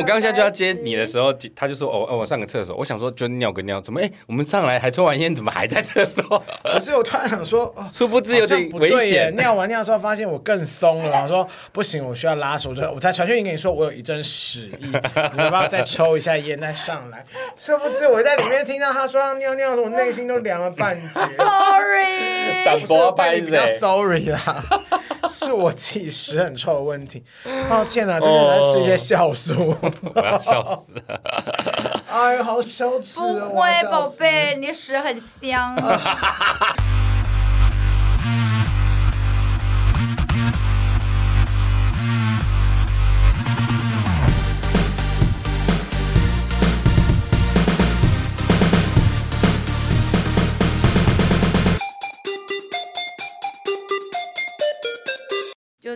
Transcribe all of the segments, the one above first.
我刚下就要接你的时候，他就说：“哦哦，我上个厕所。”我想说就尿个尿，怎么哎，我们上来还抽完烟，怎么还在厕所？可是我突然想说，殊不知有点危险。尿完尿之后发现我更松了，我说不行，我需要拉手，我就我才传讯息跟你说，我有一阵屎意，你要不要再抽一下烟再上来？殊不知我在里面听到他说要尿尿的时候，我内心都凉了半截。Sorry，不是我比较 sorry 啦，是我自己屎很臭的问题，抱歉啦，这是在吃一些酵素。我要笑死了！哎呦，好羞耻哦！不会，宝贝，你的屎很香。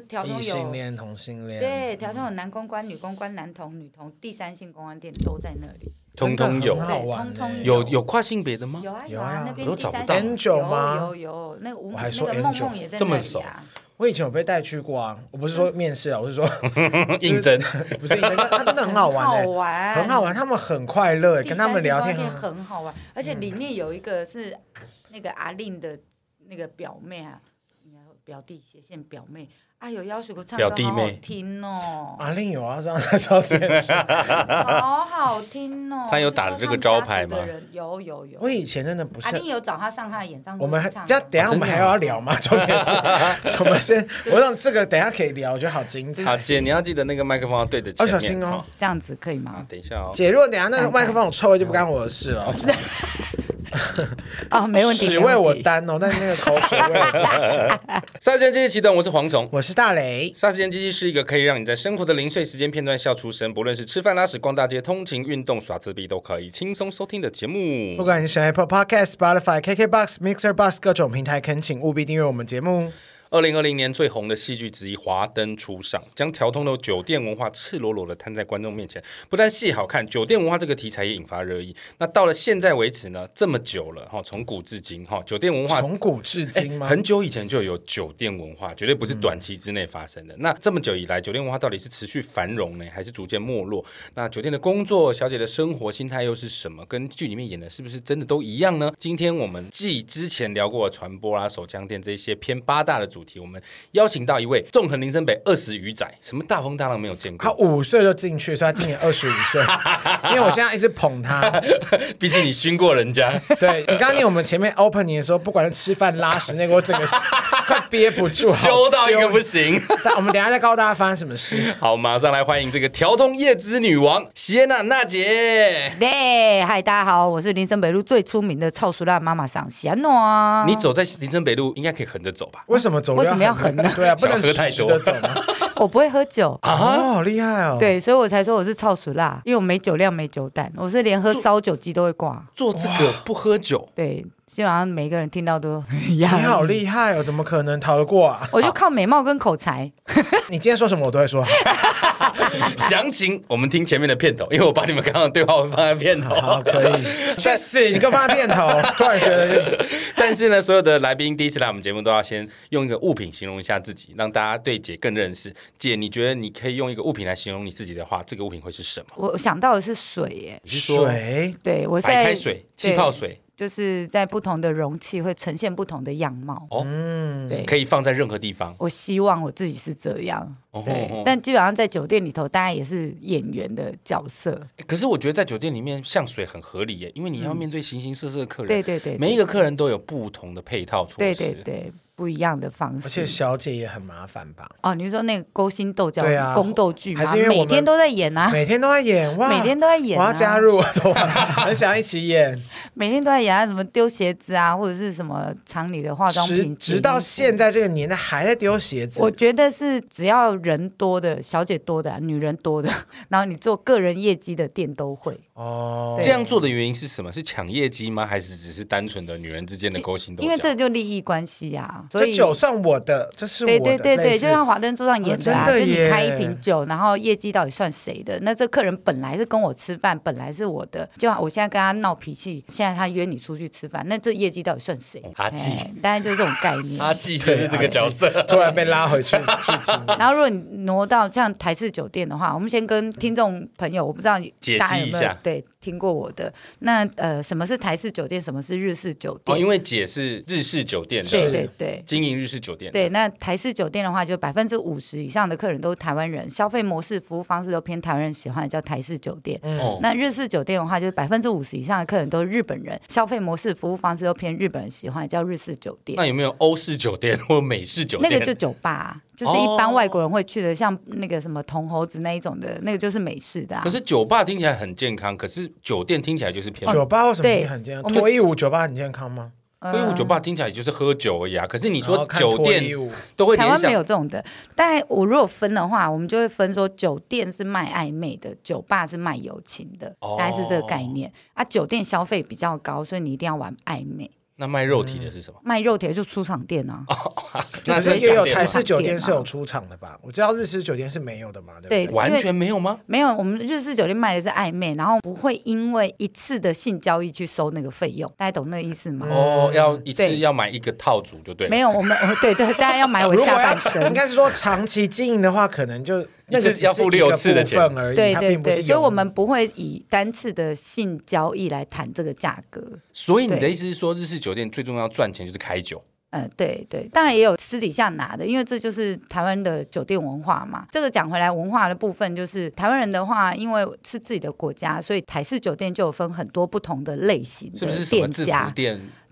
就条通有异性恋、同性恋，对，条通有男公关、女公关、男同、女同、第三性公关店都在那里，通通有，通通有。有跨性别的吗？有啊有啊，那边都找不到。有有有，那个吴那个梦梦也在那里啊。我以前有被带去过啊，我不是说面试啊，我是说 应征，不是应征，他真的很好玩，好玩，很好玩，他们很快乐，跟他们聊天很好玩，而且里面有一个是那个阿令的那个表妹啊，表弟斜线表妹。哎呦，要求唱歌好好听哦！阿令有啊，这样超真实，好好听哦。他有打的这个招牌吗？有有有。我以前真的不是。阿令有找他上他的演唱会。我们还，等下我们还要聊吗？重点是，我们先，我让这个等下可以聊，我觉得好精彩。好，姐，你要记得那个麦克风要对着前面，要小心哦。这样子可以吗？等一下哦。姐，如果等下那个麦克风有臭味，就不干我的事了。啊，没问题，屎味我担哦，但是那个口水味。沙时间机器启动，我是蝗虫，我是大雷。沙时间机器是一个可以让你在生活的零碎时间片段笑出声，不论是吃饭、拉屎、逛大街、通勤、运动、耍自闭，都可以轻松收听的节目。不管你是 Apple Podcast、Spotify、KKBox、Mixer、Box 各种平台，恳请务必订阅我们节目。二零二零年最红的戏剧之一《华灯初上》，将条通的酒店文化赤裸裸的摊在观众面前。不但戏好看，酒店文化这个题材也引发热议。那到了现在为止呢，这么久了哈，从古至今哈，酒店文化 从古至今吗？很久以前就有酒店文化，绝对不是短期之内发生的。那这么久以来，酒店文化到底是持续繁荣呢，还是逐渐没落？那酒店的工作小姐的生活心态又是什么？跟剧里面演的是不是真的都一样呢？今天我们继之前聊过的传播啦、手枪店这些偏八大的主题，我们。邀请到一位纵横林森北二十余载，什么大风大浪没有见过？他五岁就进去，所以他今年二十五岁。因为我现在一直捧他，毕竟你熏过人家。对，你刚刚念我们前面 opening 的时候，不管是吃饭拉屎那个，我整个 快憋不住，羞到一个不行。但我们等一下再告诉大家发生什么事。好，马上来欢迎这个调通夜之女王席耶娜娜姐。对，嗨，大家好，我是林森北路最出名的臭俗辣妈妈桑席耶娜。你走在林森北路，应该可以横着走吧？为什么走？为什么要狠呢？对啊，不能喝太多。我不会喝酒啊，好厉害哦！对，所以我才说我是超熟辣，因为我没酒量没酒胆，我是连喝烧酒鸡都会挂。做这个不喝酒，对。基本上每个人听到都 一样。你好厉害哦，怎么可能逃得过啊？我就靠美貌跟口才。你今天说什么我都会说好。详情我们听前面的片头，因为我把你们刚刚的对话放在片头。好，可以。确实，你给我放在片头。突然觉得，但是呢，所有的来宾第一次来我们节目都要先用一个物品形容一下自己，让大家对姐更认识。姐，你觉得你可以用一个物品来形容你自己的话，这个物品会是什么？我想到的是水耶。你是说水？对，我在白开水、气泡水。就是在不同的容器会呈现不同的样貌哦，嗯，对，可以放在任何地方。我希望我自己是这样，哦。但基本上在酒店里头，大家也是演员的角色。可是我觉得在酒店里面像水很合理耶，因为你要面对形形色色的客人，对对对，每一个客人都有不同的配套措施，对对对。不一样的方式，而且小姐也很麻烦吧？哦，你说那个勾心斗角、宫斗剧吗？还是因为每天都在演啊？每天都在演哇！每天都在演，我要加入，很想一起演。每天都在演啊，什么丢鞋子啊，或者是什么厂里的化妆品，直到现在这个年代还在丢鞋子。我觉得是只要人多的小姐多的女人多的，然后你做个人业绩的店都会哦。这样做的原因是什么？是抢业绩吗？还是只是单纯的女人之间的勾心斗角？因为这就利益关系啊。啊。所以这酒算我的，这是我的。对对对对，就像华灯初上演的啊，就你开一瓶酒，然后业绩到底算谁的？那这客人本来是跟我吃饭，本来是我的，就我现在跟他闹脾气，现在他约你出去吃饭，那这业绩到底算谁？阿季，当然就是这种概念。阿季就是这个角色，突然被拉回去去 然后如果你挪到像台式酒店的话，我们先跟听众朋友，我不知道大家有没有对。听过我的那呃，什么是台式酒店？什么是日式酒店？哦，因为姐是日式酒店的，对对对，经营日式酒店。对，那台式酒店的话，就百分之五十以上的客人都是台湾人，消费模式、服务方式都偏台湾人喜欢，叫台式酒店。嗯，那日式酒店的话，就是百分之五十以上的客人都是日本人，消费模式、服务方式都偏日本人喜欢，叫日式酒店。那有没有欧式酒店或美式酒店？那个就酒吧啊。就是一般外国人会去的，像那个什么铜猴子那一种的，那个就是美式的啊。可是酒吧听起来很健康，可是酒店听起来就是偏。酒吧为什么很健康？脱衣舞酒吧很健康吗？脱衣舞酒吧听起来就是喝酒而已啊。可是你说酒店都会。台湾没有这种的，但我如果分的话，我们就会分说，酒店是卖暧昧的，酒吧是卖友情的，大概是这个概念啊。酒店消费比较高，所以你一定要玩暧昧。那卖肉体的是什么？卖肉体的就出厂店啊，那是也有台式酒店 是有出厂的吧？我知道日式酒店是没有的嘛，对，完全没有吗？没有，我们日式酒店卖的是暧昧，然后不会因为一次的性交易去收那个费用，大家懂那个意思吗？哦，要一次要买一个套组就对了。没有，我们对对，大家要买我下半身。应该是说长期经营的话，可能就。那个只要付六次的钱而已，对对对，所以我们不会以单次的性交易来谈这个价格。所以你的意思是说，日式酒店最重要赚钱就是开酒？嗯，对对，当然也有私底下拿的，因为这就是台湾的酒店文化嘛。这个讲回来，文化的部分就是台湾人的话，因为是自己的国家，所以台式酒店就有分很多不同的类型的店家。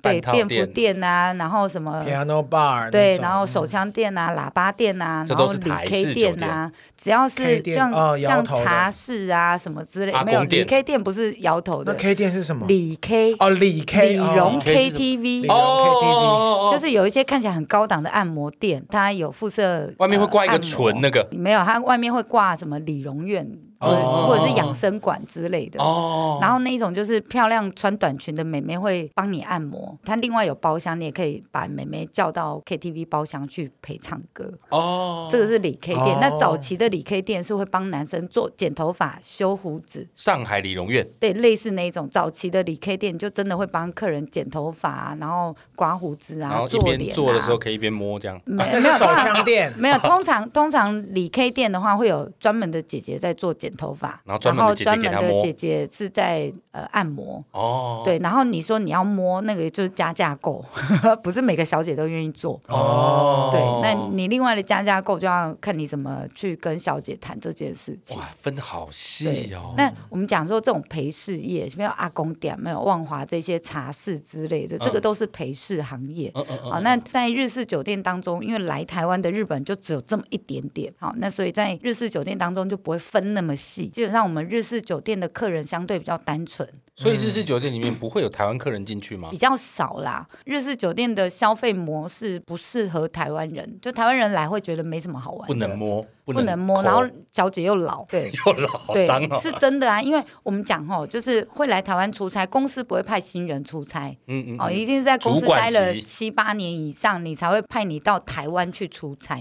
对，便服店。啊，然后什么 piano bar，对，然后手枪店啊，喇叭店啊，然后理 K 店啊，只要是像像茶室啊什么之类，没有理 K 店不是摇头的。那 K 店是什么？理 K 哦，理 K 理容 KTV，哦。就是有一些看起来很高档的按摩店，它有附设外面会挂一个唇那个，没有，它外面会挂什么理容院。或者是养生馆之类的，哦、然后那一种就是漂亮穿短裙的美眉会帮你按摩，她另外有包厢，你也可以把美眉叫到 KTV 包厢去陪唱歌。哦，这个是理 K 店，哦、那早期的理 K 店是会帮男生做剪头发、修胡子。上海理容院，对，类似那一种早期的理 K 店，就真的会帮客人剪头发啊，然后刮胡子啊，然后一边做的时候可以一边摸这样。没有，没有 手枪店，没有。通常通常理 K 店的话，会有专门的姐姐在做剪。头发，然后专门的姐姐是在呃按摩。哦，对，然后你说你要摸那个就是加价购，不是每个小姐都愿意做。哦，对，那你另外的加价购就要看你怎么去跟小姐谈这件事情。哇，分好细哦。那我们讲说这种陪侍业，没有阿公点，没有万华这些茶室之类的，这个都是陪侍行业。嗯嗯好，那在日式酒店当中，因为来台湾的日本就只有这么一点点，好，那所以在日式酒店当中就不会分那么细。基本上，我们日式酒店的客人相对比较单纯。所以日式酒店里面不会有台湾客人进去吗？比较少啦。日式酒店的消费模式不适合台湾人，就台湾人来会觉得没什么好玩。不能摸，不能摸，然后小姐又老，对，又老，对，是真的啊。因为我们讲哦，就是会来台湾出差，公司不会派新人出差，嗯嗯，哦，一定是在公司待了七八年以上，你才会派你到台湾去出差，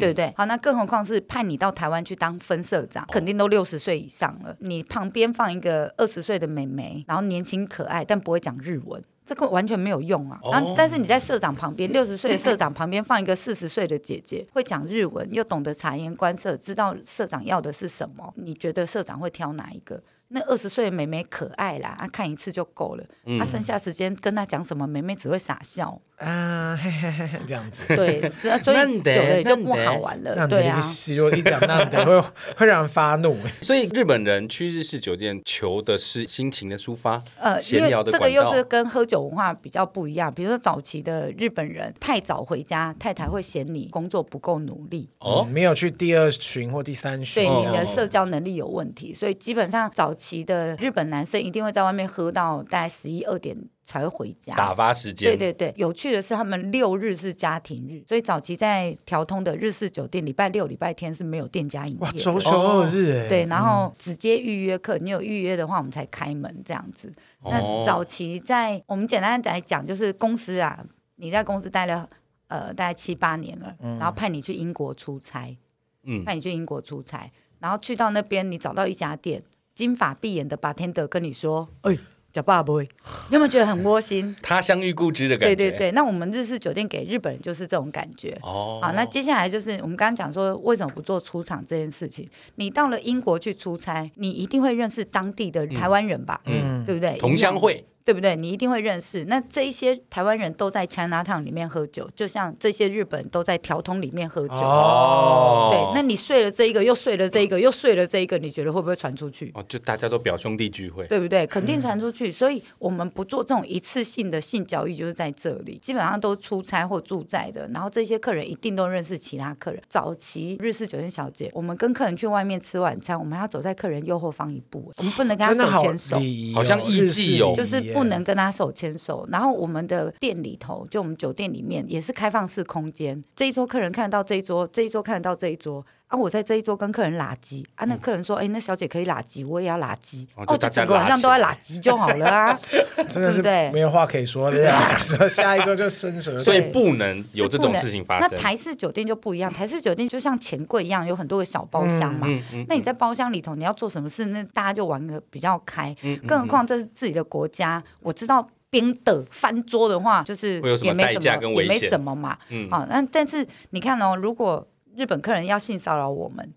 对不对？好，那更何况是派你到台湾去当分社长，肯定都六十岁以上了，你旁边放一个二十岁的妹妹。然后年轻可爱，但不会讲日文，这个完全没有用啊。然后，但是你在社长旁边，六十岁的社长旁边放一个四十岁的姐姐，会讲日文，又懂得察言观色，知道社长要的是什么。你觉得社长会挑哪一个？那二十岁的妹妹可爱啦，啊，看一次就够了。他剩下时间跟她讲什么，妹妹只会傻笑。啊，嘿嘿嘿，这样子，对，所以久了就不好玩了。对啊，如果一讲那得会会让人发怒。所以日本人去日式酒店求的是心情的抒发，呃，闲聊的。这个又是跟喝酒文化比较不一样。比如说早期的日本人太早回家，太太会嫌你工作不够努力，哦，没有去第二巡或第三巡，对，你的社交能力有问题。所以基本上早期的日本男生一定会在外面喝到大概十一二点。才会回家打发时间。对对对，有趣的是，他们六日是家庭日，所以早期在调通的日式酒店，礼拜六、礼拜天是没有店家营业。哇，周休二日哎。对，然后直接预约客，你有预约的话，我们才开门这样子。那早期在我们简单来讲，就是公司啊，你在公司待了呃大概七八年了，嗯、然后派你去英国出差，嗯，派你去英国出差，然后去到那边，你找到一家店，金发碧眼的 bartender 跟你说，哎。叫爸爸，你有没有觉得很窝心？他乡遇故知的感觉。对对对，那我们日式酒店给日本人就是这种感觉。哦，好，那接下来就是我们刚刚讲说，为什么不做出场这件事情？你到了英国去出差，你一定会认识当地的台湾人吧？嗯，对不对？同乡会。对不对？你一定会认识。那这一些台湾人都在 China Town 里面喝酒，就像这些日本人都在条通里面喝酒。哦，对。那你睡了这一个，又睡了这一个，又睡了这一个，你觉得会不会传出去？哦，就大家都表兄弟聚会，对不对？肯定传出去。嗯、所以我们不做这种一次性的性交易，就是在这里，基本上都出差或住在的。然后这些客人一定都认识其他客人。早期日式酒店小姐，我们跟客人去外面吃晚餐，我们要走在客人右后方一步，我们不能跟他手牵手，好，好像艺妓哦，就是不不能跟他手。牵手，然后我们的店里头，就我们酒店里面也是开放式空间，这一桌客人看得到这一桌，这一桌看得到这一桌。啊，我在这一桌跟客人拉鸡啊，那客人说，哎、嗯欸，那小姐可以拉鸡，我也要拉鸡，哦，就整个晚上都在拉鸡就好了啊，真的是没有话可以说的呀，说下一桌就伸舌，所以不能有这种事情发生。那台式酒店就不一样，台式酒店就像钱柜一样，有很多个小包厢嘛，嗯嗯嗯、那你在包厢里头，你要做什么事，那大家就玩的比较开，嗯嗯、更何况这是自己的国家，我知道。冰的翻桌的话，就是也没什么，也没什么嘛。嗯，好，那但是你看哦，如果日本客人要性骚扰我们。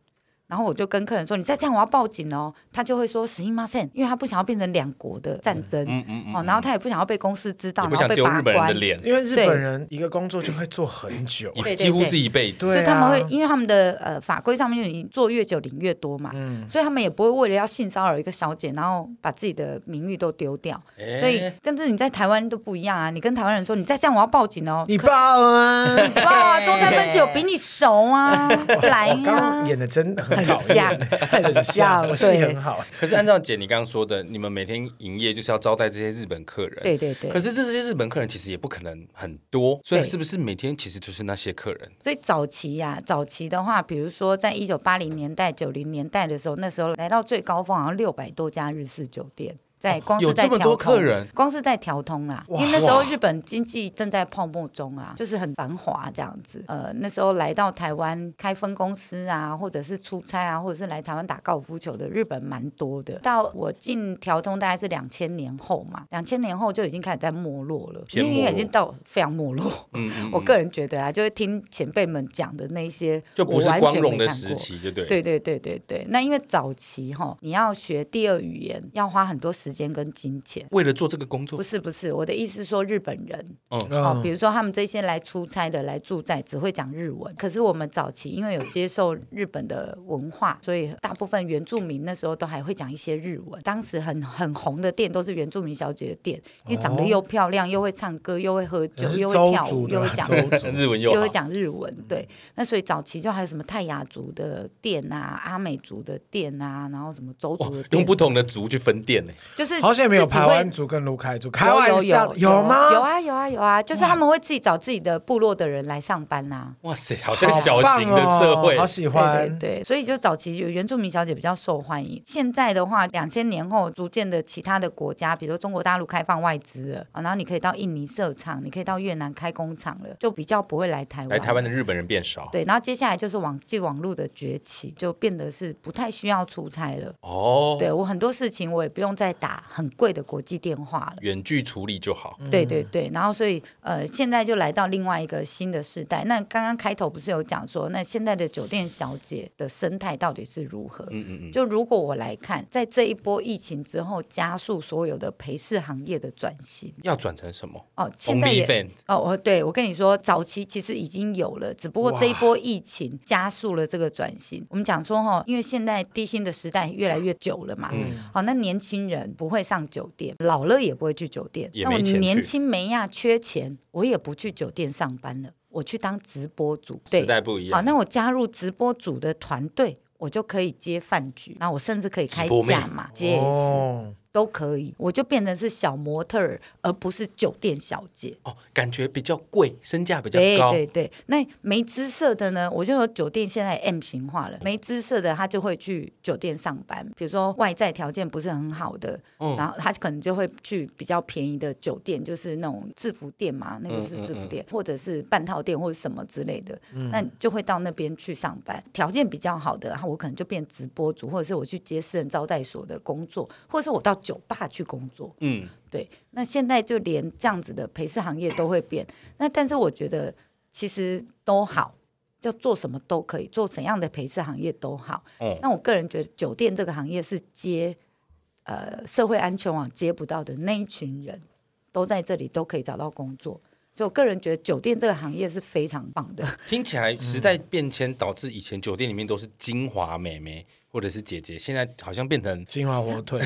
然后我就跟客人说：“你再这样，我要报警哦。”他就会说：“すいません，因为他不想要变成两国的战争。嗯嗯嗯。哦，然后他也不想要被公司知道，然后被扒光。因为日本人一个工作就会做很久，几乎是一辈子。就他们会，因为他们的呃法规上面就你做越久领越多嘛。嗯。所以他们也不会为了要性骚扰一个小姐，然后把自己的名誉都丢掉。所以，跟这你在台湾都不一样啊！你跟台湾人说：“你再这样，我要报警哦。”你报啊！你报啊！中山分局有比你熟啊！来呀！刚刚演的真的很。 很像，很像，戏很好。可是按照姐你刚刚说的，你们每天营业就是要招待这些日本客人，对对对。可是这些日本客人其实也不可能很多，所以是不是每天其实就是那些客人？所以早期呀、啊，早期的话，比如说在一九八零年代、九零年代的时候，那时候来到最高峰，好像六百多家日式酒店。在光是在条通，光是在调通啊，因为那时候日本经济正在泡沫中啊，就是很繁华这样子。呃，那时候来到台湾开分公司啊，或者是出差啊，或者是来台湾打高尔夫球的日本蛮多的。到我进调通大概是两千年后嘛，两千年后就已经开始在没落了，因为已经到非常没落。嗯，嗯，嗯，我个人觉得啊，就是听前辈们讲的那些，就不是光荣的时期，就对。对对对对对，那因为早期哈，你要学第二语言，要花很多时间。时间跟金钱，为了做这个工作，不是不是，我的意思是说日本人，嗯、哦，比如说他们这些来出差的、来住在，只会讲日文。可是我们早期因为有接受日本的文化，所以大部分原住民那时候都还会讲一些日文。当时很很红的店都是原住民小姐的店，因为长得又漂亮，又会唱歌，又会喝酒，又会跳舞，又会讲 日文，又会讲日文。对，那所以早期就还有什么泰雅族的店啊，阿美族的店啊，然后什么邹族的店，用不同的族去分店呢。就是好像没有台湾族跟卢凯族，开玩笑，有吗？有啊有啊有啊，就是他们会自己找自己的部落的人来上班呐。哇塞，好像小型的社会，好喜欢。对对，所以就早期有原住民小姐比较受欢迎。现在的话，两千年后逐渐的其他的国家，比如说中国大陆开放外资了啊，然后你可以到印尼设厂，你可以到越南开工厂了，就比较不会来台湾。来台湾的日本人变少。对，然后接下来就是网际网络的崛起，就变得是不太需要出差了。哦，对我很多事情我也不用再打很贵的国际电话了，远距处理就好。对对对，然后所以呃，现在就来到另外一个新的时代。那刚刚开头不是有讲说，那现在的酒店小姐的生态到底是如何？嗯嗯嗯。就如果我来看，在这一波疫情之后，加速所有的陪侍行业的转型，要转成什么？哦，现在也哦，我对我跟你说，早期其实已经有了，只不过这一波疫情加速了这个转型。我们讲说哈，因为现在低薪的时代越来越久了嘛，嗯，好，那年轻人不会上酒店。老了也不会去酒店，那我年轻没呀，缺钱，我也不去酒店上班了，我去当直播主。对，时代不一样。好，那我加入直播组的团队，我就可以接饭局，那我甚至可以开价嘛接。哦，都可以，我就变成是小模特儿，而不是酒店小姐。哦，感觉比较贵，身价比较高。对对对，那没姿色的呢？我就有酒店现在 M 型化了，没姿色的他就会去酒店上班。比如说外在条件不是很好的，嗯、然后他可能就会去比较便宜的酒店，就是那种制服店嘛，那个是制服店，嗯嗯嗯、或者是半套店或者什么之类的，嗯、那就会到那边去上班。条件比较好的，然后我可能就变直播主，或者是我去接私人招待所的工作，或者是我到。酒吧去工作，嗯，对，那现在就连这样子的陪侍行业都会变，那但是我觉得其实都好，就做什么都可以，做怎样的陪侍行业都好。哦，那我个人觉得酒店这个行业是接呃社会安全网接不到的那一群人，都在这里都可以找到工作，所以我个人觉得酒店这个行业是非常棒的。听起来时代变迁导致以前酒店里面都是精华美眉。或者是姐姐，现在好像变成金华火腿，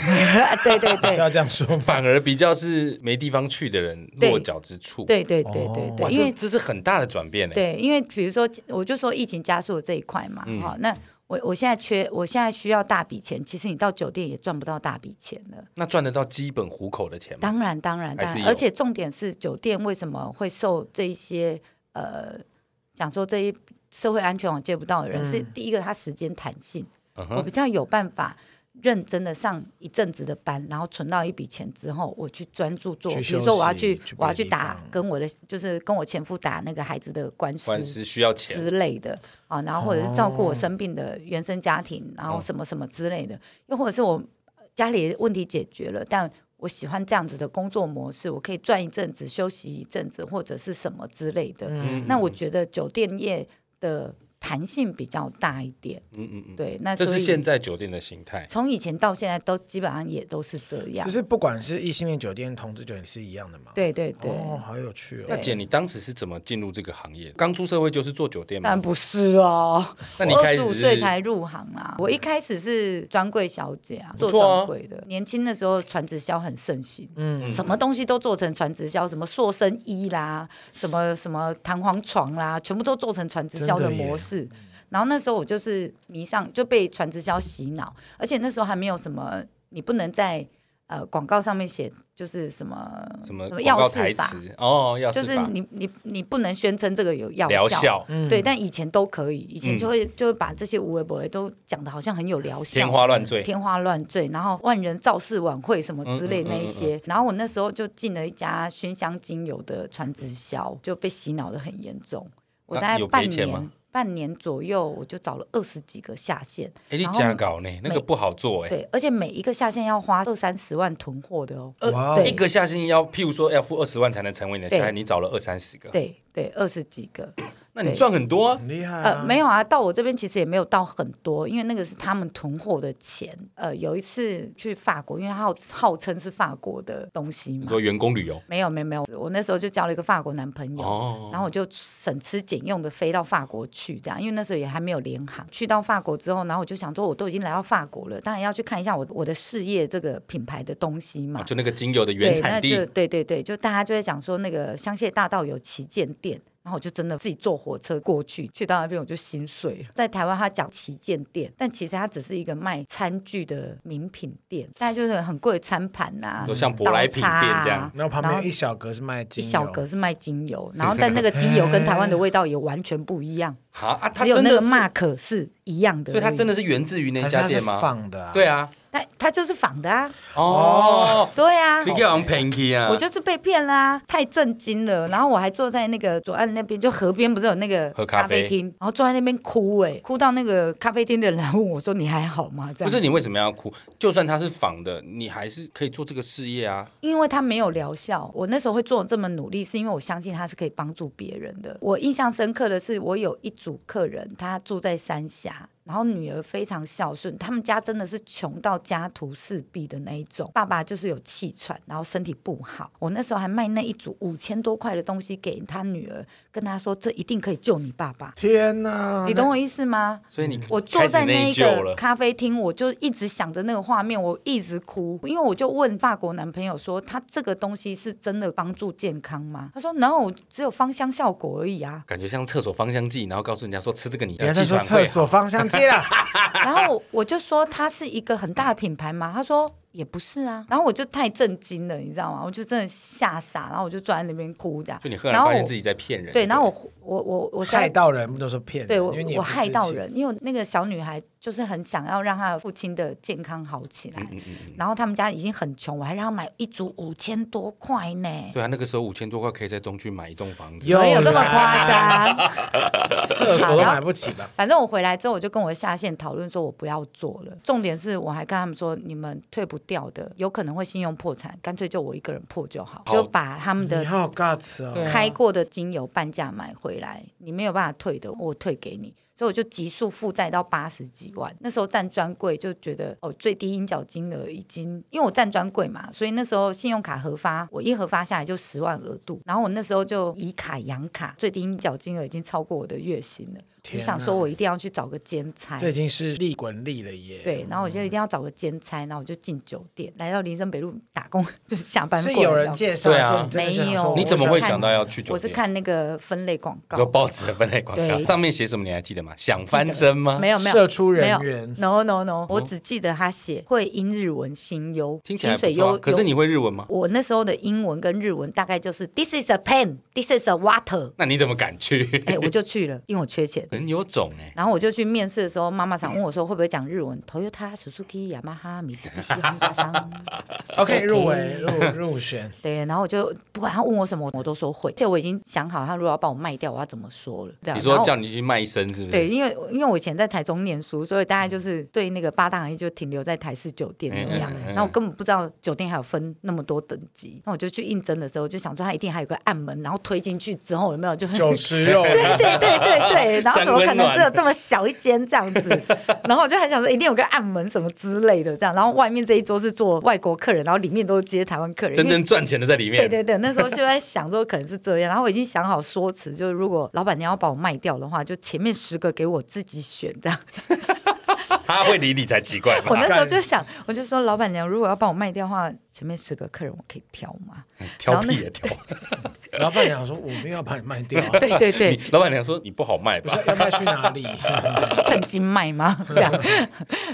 对 对对，是要这样说，反而比较是没地方去的人落脚之处，对对对对对，因为这是很大的转变呢。对，因为比如说，我就说疫情加速的这一块嘛，哈，那我我现在缺，我现在需要大笔钱，其实你到酒店也赚不到大笔钱了。那赚得到基本糊口的钱吗？当然当然当然，而且重点是酒店为什么会受这一些呃讲说这一社会安全网借不到的人，是第一个，它时间弹性。我比较有办法认真的上一阵子的班，然后存到一笔钱之后，我去专注做。比如说我要去，我要去打跟我的就是跟我前夫打那个孩子的官司，官司需要钱之类的啊，然后或者是照顾我生病的原生家庭，然后什么什么之类的，又或者是我家里问题解决了，但我喜欢这样子的工作模式，我可以赚一阵子，休息一阵子，或者是什么之类的。那我觉得酒店业的。弹性比较大一点，嗯嗯嗯，对，那这是现在酒店的形态。从以前到现在都基本上也都是这样。就是不管是异性恋酒店、同志酒店是一样的嘛？对对对，哦，好有趣哦。那姐，你当时是怎么进入这个行业？刚出社会就是做酒店吗？当然不是哦，那你二十五岁才入行啊。我一开始是专柜小姐啊，做专柜的。年轻的时候传直销很盛行，嗯，什么东西都做成传直销，什么塑身衣啦，什么什么弹簧床啦，全部都做成传直销的模式。是，然后那时候我就是迷上，就被传直销洗脑，而且那时候还没有什么，你不能在呃广告上面写就是什么什么药事法。哦，就是你你你不能宣称这个有药效，效。嗯、对，但以前都可以，以前就会、嗯、就会把这些无为不为都讲的好像很有疗效，天花乱坠，天花乱坠，然后万人造势晚会什么之类那一些，嗯嗯。嗯嗯、然后我那时候就进了一家熏香精油的传直销，就被洗脑的很严重，我大概半年。半年左右，我就找了二十几个下线。哎，你加搞呢？那个不好做哎。对，而且每一个下线要花二三十万囤货的哦。哇！一个下线要，譬如说要付二十万才能成为你的下线，你找了二三十个。对对，二十几个。那你赚很多，很厉害。呃，没有啊，到我这边其实也没有到很多，因为那个是他们囤货的钱。呃，有一次去法国，因为号号称是法国的东西嘛。你说员工旅游？没有没有没有，我那时候就交了一个法国男朋友，然后我就省吃俭用的飞到法国去，这样，因为那时候也还没有联航。去到法国之后，然后我就想说，我都已经来到法国了，当然要去看一下我我的事业这个品牌的东西嘛。就那个精油的原产地。对，那就对对对，就大家就会讲说，那个香榭大道有旗舰店。然后我就真的自己坐火车过去，去到那边我就心碎了。在台湾他讲旗舰店，但其实它只是一个卖餐具的名品店，大概就是很贵的餐盘呐，都像舶来品店这样。然后旁边一小格是卖精油，一小格是卖精油，然后但那个精油跟台湾的味道也完全不一样。啊，只有那个 mark 是一样的，所以它真的是源自于那家店吗？放的，对啊。他他就是仿的啊！哦，对啊，你叫人骗啊！我就是被骗啦，太震惊了。然后我还坐在那个左岸那边，就河边不是有那个咖啡厅，然后坐在那边哭哎，哭到那个咖啡厅的人问我说：“你还好吗？”这样不是你为什么要哭？就算他是仿的，你还是可以做这个事业啊。因为他没有疗效。我那时候会做这么努力，是因为我相信他是可以帮助别人的。我印象深刻的是，我有一组客人，他住在三峡。然后女儿非常孝顺，他们家真的是穷到家徒四壁的那一种。爸爸就是有气喘，然后身体不好。我那时候还卖那一组五千多块的东西给他女儿，跟他说这一定可以救你爸爸。天哪，你懂我意思吗？所以你我坐在那一个咖啡厅，我就一直想着那个画面，我一直哭，因为我就问法国男朋友说，他这个东西是真的帮助健康吗？他说，no，只有芳香效果而已啊。感觉像厕所芳香剂，然后告诉人家说吃这个你的气喘会好。厕所芳香剂啊。然后我就说他是一个很大的品牌嘛，他说也不是啊。然后我就太震惊了，你知道吗？我就真的吓傻，然后我就坐在那边哭这样。就你赫然发现自己在骗人。对，然后我我我我害到人不都是骗人？对我我害到人，因为那个小女孩就是很想要让他的父亲的健康好起来，嗯嗯嗯，然后他们家已经很穷，我还让他买一组五千多块呢。对啊，那个时候五千多块可以在东区买一栋房子，没有这么夸张，厕所都买不起吧？反正我回来之后，我就跟我下线讨论说，我不要做了。重点是我还跟他们说，你们退不掉的，有可能会信用破产，干脆就我一个人破就好，好就把他们的开过的精油半价买回来，你没有办法退的，我退给你。所以我就急速负债到八十几万，那时候站专柜就觉得哦，最低应缴金额已经，因为我站专柜嘛，所以那时候信用卡核发，我一核发下来就十万额度，然后我那时候就以卡养卡，最低应缴金额已经超过我的月薪了。就想说，我一定要去找个兼差，这已经是利滚利了耶。对，然后我就一定要找个兼差，然后我就进酒店，来到林森北路打工，就下班。是有人介绍？对啊，没有。你怎么会想到要去酒店？我是看那个分类广告，就报纸的分类广告，上面写什么？你还记得吗？想翻身吗？没有没有。社出人员？No No No，我只记得他写会英日文新优，薪水优。可是你会日文吗？我那时候的英文跟日文大概就是 This is a pen, this is a water。那你怎么敢去？哎，我就去了，因为我缺钱。很有种哎。然后我就去面试的时候，妈妈想问我说会不会讲日文？Toyota、Suzuki、雅马哈、米兹比西、亨达商。OK，入围入入选。对，然后我就不管他问我什么，我都说会。而且我已经想好，他如果要把我卖掉，我要怎么说了。你说叫你去卖身是不是？对，因为因为我以前在台中念书，所以大概就是对那个八大行业就停留在台式酒店那样。然后我根本不知道酒店还有分那么多等级。那我就去应征的时候，就想说他一定还有个暗门，然后推进去之后有没有就 酒池肉 林？对对对对对。然后怎么可能只有这么？这么小一间这样子，然后我就很想说，一定有个暗门什么之类的，这样。然后外面这一桌是做外国客人，然后里面都是接台湾客人，真正赚钱的在里面。对对对，那时候就在想说可能是这样，然后我已经想好说辞，就是如果老板娘要把我卖掉的话，就前面十个给我自己选这样。他会理你才奇怪。我那时候就想，我就说老板娘如果要帮我卖掉的话，前面十个客人我可以挑吗？挑屁也挑。老板娘说：“我们要把你卖掉。”对对对，老板娘说：“你不好卖吧？要卖去哪里？趁机卖吗？”这样。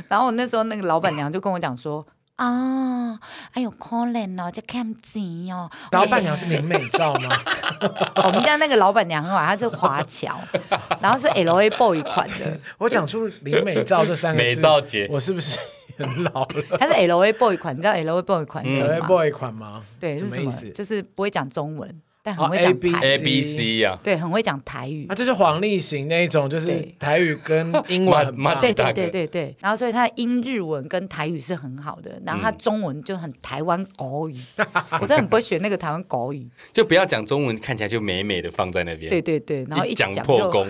然后那时候那个老板娘就跟我讲说：“啊，哎呦可怜哦，这看钱哦。”老板娘是林美照吗？我们家那个老板娘很好，她是华侨，然后是 L A Boy 款的。我讲出林美照这三个字，美照姐，我是不是很老了？她是 L A Boy 款，你知道 L A Boy 款是什么？L A Boy 款吗？对，什么意思？就是不会讲中文。但很会讲 A B C 呀，对，很会讲台语。啊，就是黄立行那一种，就是台语跟英文很慢。对对对对对。然后，所以他英日文跟台语是很好的，然后他中文就很台湾国语。我真的很不会学那个台湾国语。就不要讲中文，看起来就美美的放在那边。对对对，然后一讲破功。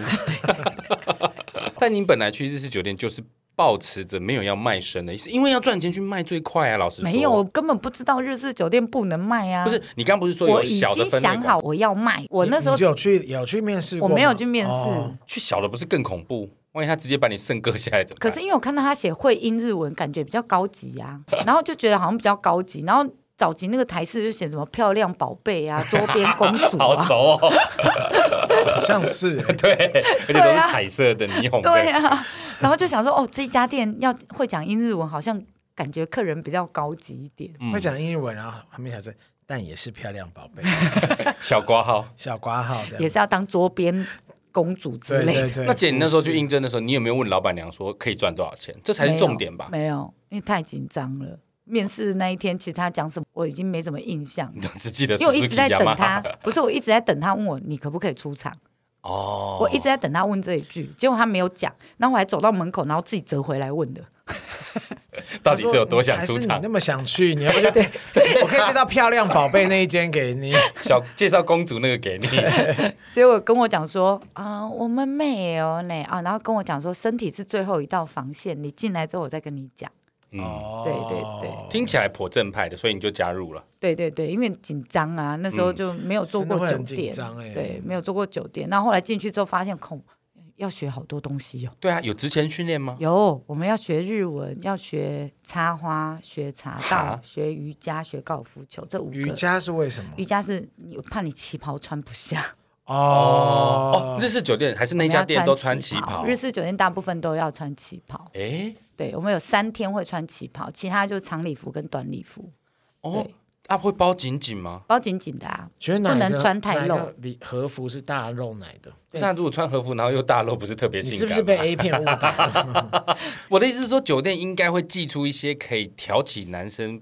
但你本来去日式酒店就是。抱持着没有要卖身的意思，因为要赚钱去卖最快啊！老实说，没有，我根本不知道日式酒店不能卖啊。不是，你刚不是说有小的分？我已经想好我要卖，我那时候有去有去面试过，我没有去面试。哦、去小的不是更恐怖？万一他直接把你肾割下来怎么办？可是因为我看到他写会英日文，感觉比较高级啊，然后就觉得好像比较高级。然后早期那个台式就写什么漂亮宝贝啊、周边公主啊，好熟哦，像是对，而且都是彩色的霓虹的，对啊。然后就想说，哦，这家店要会讲英日文，好像感觉客人比较高级一点。会讲英日文，然后还没想着，但也是漂亮宝贝，小挂号，小挂号的，也是要当桌边公主之类的。对对对，那姐，你那时候去应征的时候，你有没有问老板娘说可以赚多少钱？这才是重点吧？没有，因为太紧张了。面试那一天，其实他讲什么我已经没什么印象，只记得因为我一直在等他，不是我一直在等他问我，你可不可以出场。哦，我一直在等他问这一句，结果他没有讲，然后我还走到门口，然后自己折回来问的。到底是有多想出场？你那么想去？你要不就对，我可以介绍漂亮宝贝那一间给你，小介绍公主那个给你。结果跟我讲说啊，我们没有呢啊，然后跟我讲说身体是最后一道防线，你进来之后我再跟你讲。哦，对对对，听起来颇正派的，所以你就加入了。对对对，因为紧张啊，那时候就没有做过酒店，对，没有做过酒店。那后来进去之后发现，恐要学好多东西哦。对啊，有职前训练吗？有，我们要学日文，要学插花，学茶道，学瑜伽，学高尔夫球，这五个。瑜伽是为什么？瑜伽是你怕你旗袍穿不下。哦哦，日式酒店还是那家店都穿旗袍？日式酒店大部分都要穿旗袍。哎，对，我们有三天会穿旗袍，其他就长礼服跟短礼服。哦，啊，会包紧紧吗？包紧紧的啊，不能穿太露。礼和服是大露奶的，那如果穿和服然后又大露，不是特别性感？是不是被 A 片误导？我的意思是说，酒店应该会寄出一些可以挑起男生。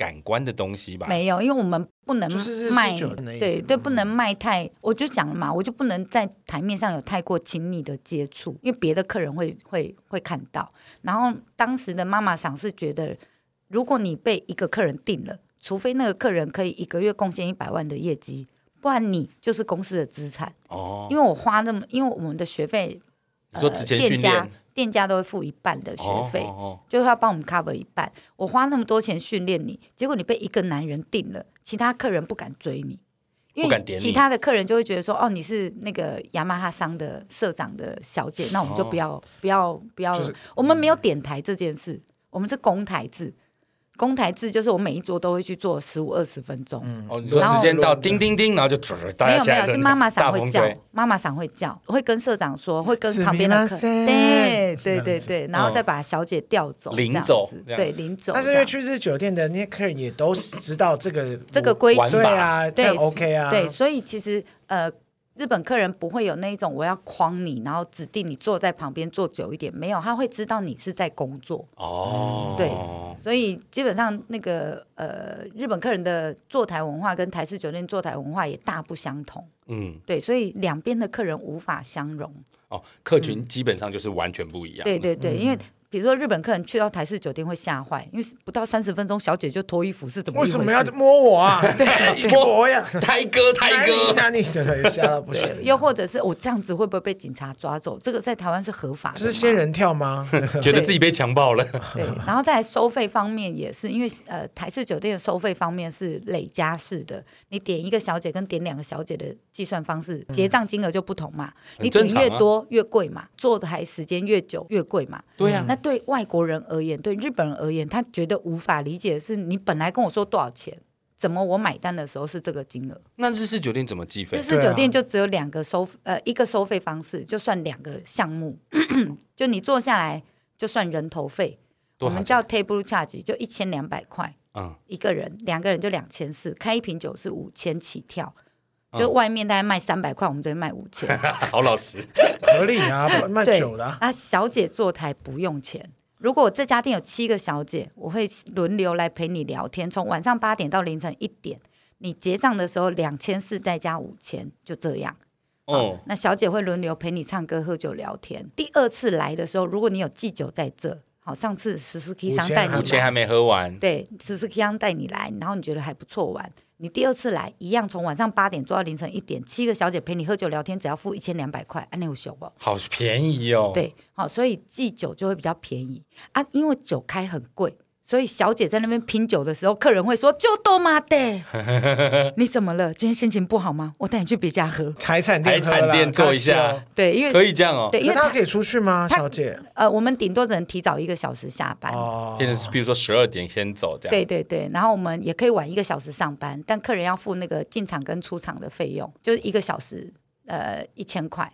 感官的东西吧，没有，因为我们不能卖，对对，不能卖太，我就讲了嘛，我就不能在台面上有太过亲密的接触，因为别的客人会会会看到。然后当时的妈妈想是觉得，如果你被一个客人定了，除非那个客人可以一个月贡献一百万的业绩，不然你就是公司的资产。哦，因为我花那么，因为我们的学费，你说之前训练。店家都会付一半的学费，哦哦哦、就是要帮我们 cover 一半。我花那么多钱训练你，结果你被一个男人定了，其他客人不敢追你，因为其他的客人就会觉得说，哦，你是那个雅马哈商的社长的小姐，那我们就不要、哦、不要不要，就是、我们没有点台这件事，我们是公台制。公台制就是我每一桌都会去做十五二十分钟，嗯，哦，你说时间到，叮叮叮，然后就没有没有，是妈妈桑会叫，妈妈桑会叫，会跟社长说，会跟旁边的客，对对对对，然后再把小姐调走，领走，对，领走。但是因为去日酒店的那些客人也都知道这个这个规矩，对啊，对，OK 啊，对，所以其实呃。日本客人不会有那一种我要框你，然后指定你坐在旁边坐久一点，没有，他会知道你是在工作。哦，对，所以基本上那个呃，日本客人的坐台文化跟台式酒店坐台文化也大不相同。嗯，对，所以两边的客人无法相容。哦，客群基本上就是完全不一样。对对对，因为。比如说日本客人去到台式酒店会吓坏，因为不到三十分钟，小姐就脱衣服是怎么？为什么要摸我啊？对，摸呀，台哥，台哥，那你 吓到不行。又或者是我这样子会不会被警察抓走？这个在台湾是合法的。这是仙人跳吗？觉得自己被强暴了。对，然后在收费方面也是，因为呃台式酒店的收费方面是累加式的，你点一个小姐跟点两个小姐的计算方式，结账金额就不同嘛。你点越多越贵嘛，坐台时间越久越贵嘛。对呀，那。对外国人而言，对日本人而言，他觉得无法理解的是，你本来跟我说多少钱，怎么我买单的时候是这个金额？那日式酒店怎么计费？日式酒店就只有两个收，呃，一个收费方式，就算两个项目，就你坐下来就算人头费，我们叫 table charge，就一千两百块，嗯，一个人，两个人就两千四，开一瓶酒是五千起跳。就外面大概卖三百块，我们这边卖五千，好老实，合理啊，卖酒的。啊，小姐坐台不用钱。如果这家店有七个小姐，我会轮流来陪你聊天，从晚上八点到凌晨一点。你结账的时候两千四再加五千，就这样。哦，那小姐会轮流陪你唱歌、喝酒、聊天。第二次来的时候，如果你有寄酒在这。好，上次十四 K 商带你来，五千还没喝完。对，十四 K 商带你来，然后你觉得还不错玩，你第二次来一样，从晚上八点做到凌晨一点，七个小姐陪你喝酒聊天，只要付一千两百块，安利有小不？好便宜哦。对，好，所以寄酒就会比较便宜啊，因为酒开很贵。所以小姐在那边拼酒的时候，客人会说：“就多妈的，你怎么了？今天心情不好吗？我带你去别家喝财产店，财产店坐一下。对，因为可以这样哦。对，因为他可以出去吗？小姐？呃，我们顶多只能提早一个小时下班。哦，变成是比如说十二点先走这样。对对对，然后我们也可以晚一个小时上班，但客人要付那个进场跟出场的费用，就是一个小时呃一千块，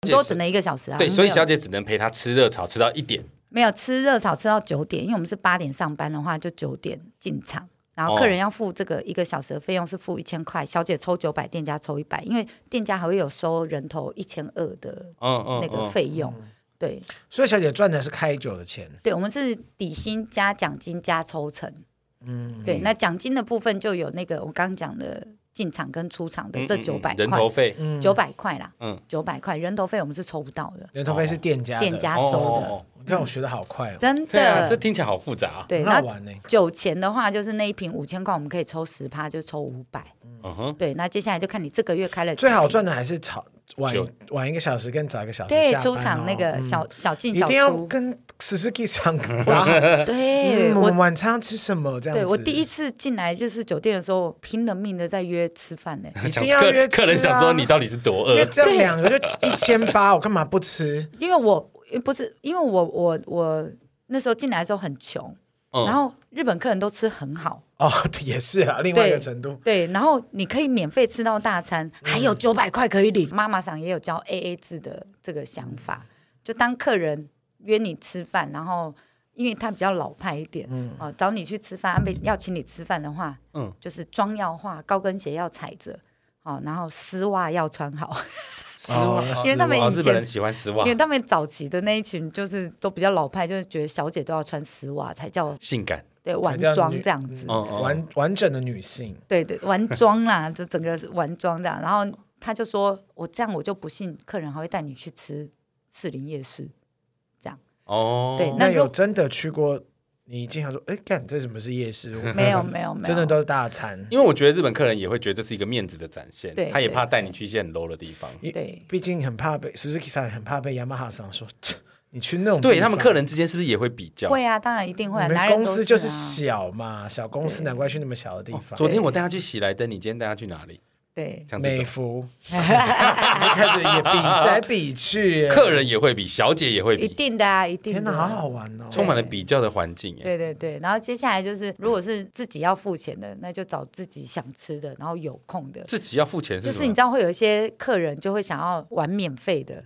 顶多只能一个小时啊。对，所以小姐只能陪他吃热炒，吃到一点。没有吃热炒吃到九点，因为我们是八点上班的话，就九点进场。然后客人要付这个一个小时的费用是付一千块，小姐抽九百，店家抽一百，因为店家还会有收人头一千二的那个费用。嗯嗯嗯、对，所以小姐赚的是开酒的钱。对，我们是底薪加奖金加抽成。嗯，对，那奖金的部分就有那个我刚刚讲的。进场跟出场的这九百块，人头费，九百块啦，嗯，九百块人头费我们是抽不到的，人头费是店家店家收的。你看我学的好快哦，真的，这听起来好复杂啊。对，那酒钱的话，就是那一瓶五千块，我们可以抽十趴，就抽五百。嗯哼，对，那接下来就看你这个月开了最好赚的还是炒晚晚一个小时跟早一个小时，对，出场那个小小进小出，一定要跟。十四 K 上课，对，我晚餐要吃什么？这样子。对，我第一次进来日式酒店的时候，拼了命的在约吃饭呢。一定要约客人想说你到底是多饿？因为这样两个就一千八，我干嘛不吃？因为我不是，因为我我我那时候进来的时候很穷，然后日本客人都吃很好，哦，也是啊，另外一个程度。对，然后你可以免费吃到大餐，嗯、还有九百块可以领。妈妈上也有教 A A 制的这个想法，就当客人约你吃饭，然后因为他比较老派一点，嗯，哦，找你去吃饭，安倍要请你吃饭的话，嗯，就是妆要化，高跟鞋要踩着，哦，然后丝袜要穿好。丝袜，因为他们以前、哦、日本人喜欢丝袜，因为他们早期的那一群就是都比较老派，就是觉得小姐都要穿丝袜才叫性感，对，完妆这样子，嗯、完完整的女性，对对，完妆啦，就整个完妆这样。然后他就说：“我这样我就不信客人还会带你去吃士林夜市，这样哦。”对，那有真的去过？你经常说，哎，干这什么是夜市？没有，没有，没有，真的都是大餐。因为我觉得日本客人也会觉得这是一个面子的展现，他也怕带你去一些很 low 的地方。对，毕竟很怕被 Suzuki 很怕被雅马哈桑说，你去那种。对他们客人之间是不是也会比较？会啊，当然一定会。你们公司就是小嘛，小公司难怪去那么小的地方。昨天我带他去喜来登，你今天带他去哪里？对，美服 开始也比来比去，客人也会比，小姐也会比，一定的啊，一定的。天哪，好好玩哦，充满了比较的环境。对对对，然后接下来就是，如果是自己要付钱的，那就找自己想吃的，然后有空的。自己要付钱是，就是你知道会有一些客人就会想要玩免费的，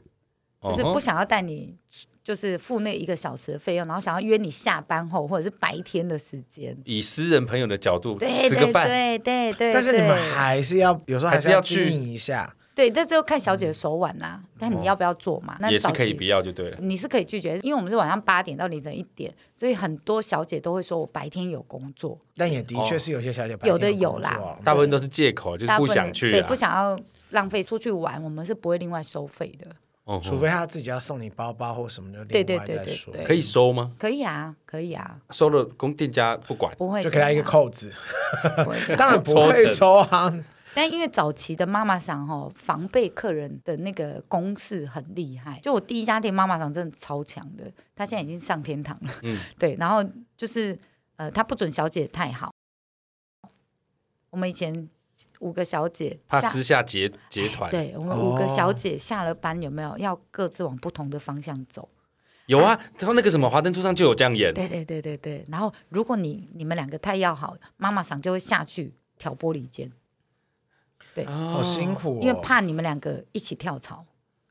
就是不想要带你。就是付那一个小时的费用，然后想要约你下班后或者是白天的时间，以私人朋友的角度对吃个饭，对对对。但是你们还是要有时候还是要经营一下，对，这就看小姐的手腕呐。但你要不要做嘛？那也是可以不要就对了。你是可以拒绝，因为我们是晚上八点到凌晨一点，所以很多小姐都会说我白天有工作。但也的确是有些小姐有的有啦，大部分都是借口，就是不想去，对，不想要浪费出去玩，我们是不会另外收费的。除非他自己要送你包包或什么的，另外再说。可以收吗？可以啊，可以啊。收了，供店家不管，不会就给他一个扣子。当然不会抽啊。但因为早期的妈妈桑哈防备客人的那个攻势很厉害，就我第一家店妈妈桑真的超强的，他现在已经上天堂了。嗯，对。然后就是呃，他不准小姐太好。我们以前。五个小姐怕私下结结团，对我们五个小姐下了班有没有要各自往不同的方向走？有啊，然后那个什么《华灯初上》就有这样演。对对对对对，然后如果你你们两个太要好，妈妈桑就会下去挑拨离间。对，好辛苦，因为怕你们两个一起跳槽，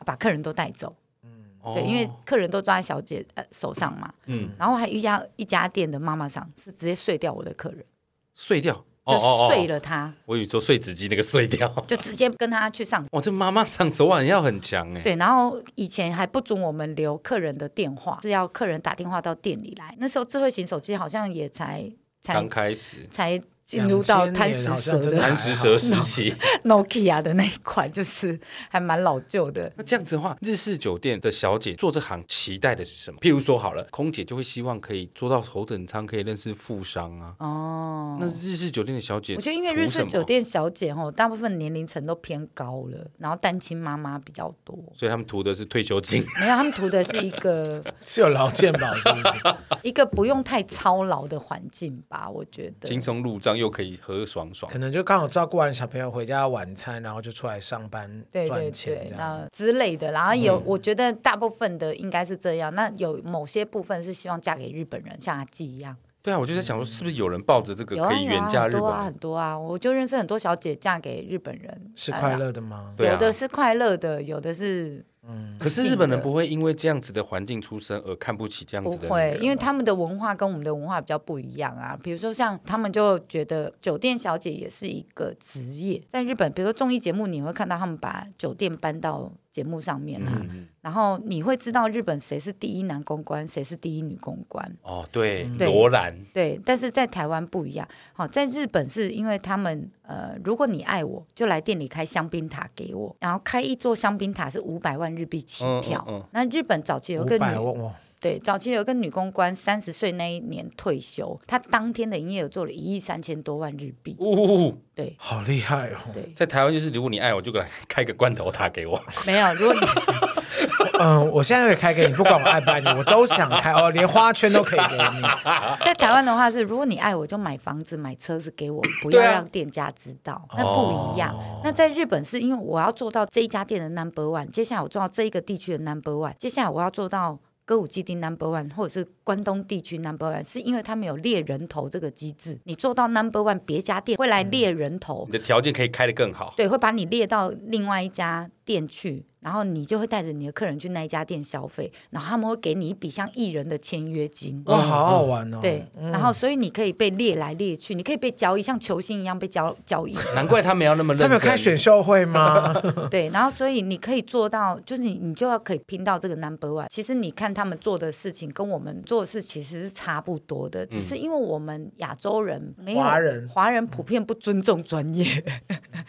把客人都带走。嗯，对，因为客人都抓在小姐呃手上嘛。嗯，然后还有一家一家店的妈妈桑是直接碎掉我的客人，碎掉。就碎了它，哦哦哦，我以为说碎纸机那个碎掉，就直接跟他去上。哇，这妈妈上手腕要很强哎。对，然后以前还不准我们留客人的电话，是要客人打电话到店里来。那时候智慧型手机好像也才才刚开始，才。进入到贪食蛇的贪食蛇时期，Nokia 的那一款就是还蛮老旧的。那这样子的话，日式酒店的小姐做这行期待的是什么？譬如说好了，空姐就会希望可以做到头等舱，可以认识富商啊。哦，那日式酒店的小姐，我觉得因为日式酒店小姐哦，大部分年龄层都偏高了，然后单亲妈妈比较多，所以他们图的是退休金。没有，他们图的是一个 是有劳健保，是不是？一个不用太操劳的环境吧？我觉得轻松入账。又可以喝爽爽，可能就刚好照顾完小朋友回家晚餐，然后就出来上班赚钱啊之类的。然后有，嗯、我觉得大部分的应该是这样。那有某些部分是希望嫁给日本人，像阿纪一样。对啊，我就在想说，是不是有人抱着这个可以远嫁日本人？有啊，有啊，很多啊，很多啊。我就认识很多小姐嫁给日本人，是快乐的吗？啊、有的是快乐的，有的是。嗯，可是日本人不会因为这样子的环境出身而看不起这样子的。不会，因为他们的文化跟我们的文化比较不一样啊。比如说，像他们就觉得酒店小姐也是一个职业，在日本，比如说综艺节目，你会看到他们把酒店搬到节目上面啊。嗯然后你会知道日本谁是第一男公关，谁是第一女公关。哦，对，罗兰。对，但是在台湾不一样。好，在日本是因为他们呃，如果你爱我，就来店里开香槟塔给我，然后开一座香槟塔是五百万日币起跳。嗯嗯嗯、那日本早期有个女。对，早期有个女公关，三十岁那一年退休，她当天的营业额做了一亿三千多万日币。哦，对，好厉害哦。对，在台湾就是，如果你爱我，就来开个罐头塔给我。没有，如果你，嗯，我现在可以开给你，不管我爱不爱你，我都想开哦，连花圈都可以给你。在台湾的话是，如果你爱我，就买房子、买车子给我，不要让店家知道，啊、那不一样。哦、那在日本是因为我要做到这一家店的 number one，接下来我做到这一个地区的 number one，接下来我要做到。歌舞伎町 number one，或者是关东地区 number one，是因为他们有猎人头这个机制。你做到 number one，别家店会来猎人头，你的条件可以开得更好。对，会把你列到另外一家店去。然后你就会带着你的客人去那一家店消费，然后他们会给你一笔像艺人的签约金。哇，好好玩哦！对，然后所以你可以被列来列去，你可以被交易，像球星一样被交交易。难怪他们要那么认真。他们有开选秀会吗？对，然后所以你可以做到，就是你你就要可以拼到这个 number one。其实你看他们做的事情跟我们做的事其实是差不多的，只是因为我们亚洲人没有华人，华人普遍不尊重专业。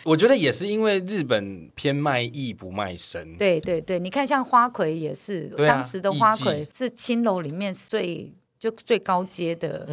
我觉得也是因为日本偏卖艺不卖身。对对对，你看像花魁也是，啊、当时的花魁是青楼里面最就最高阶的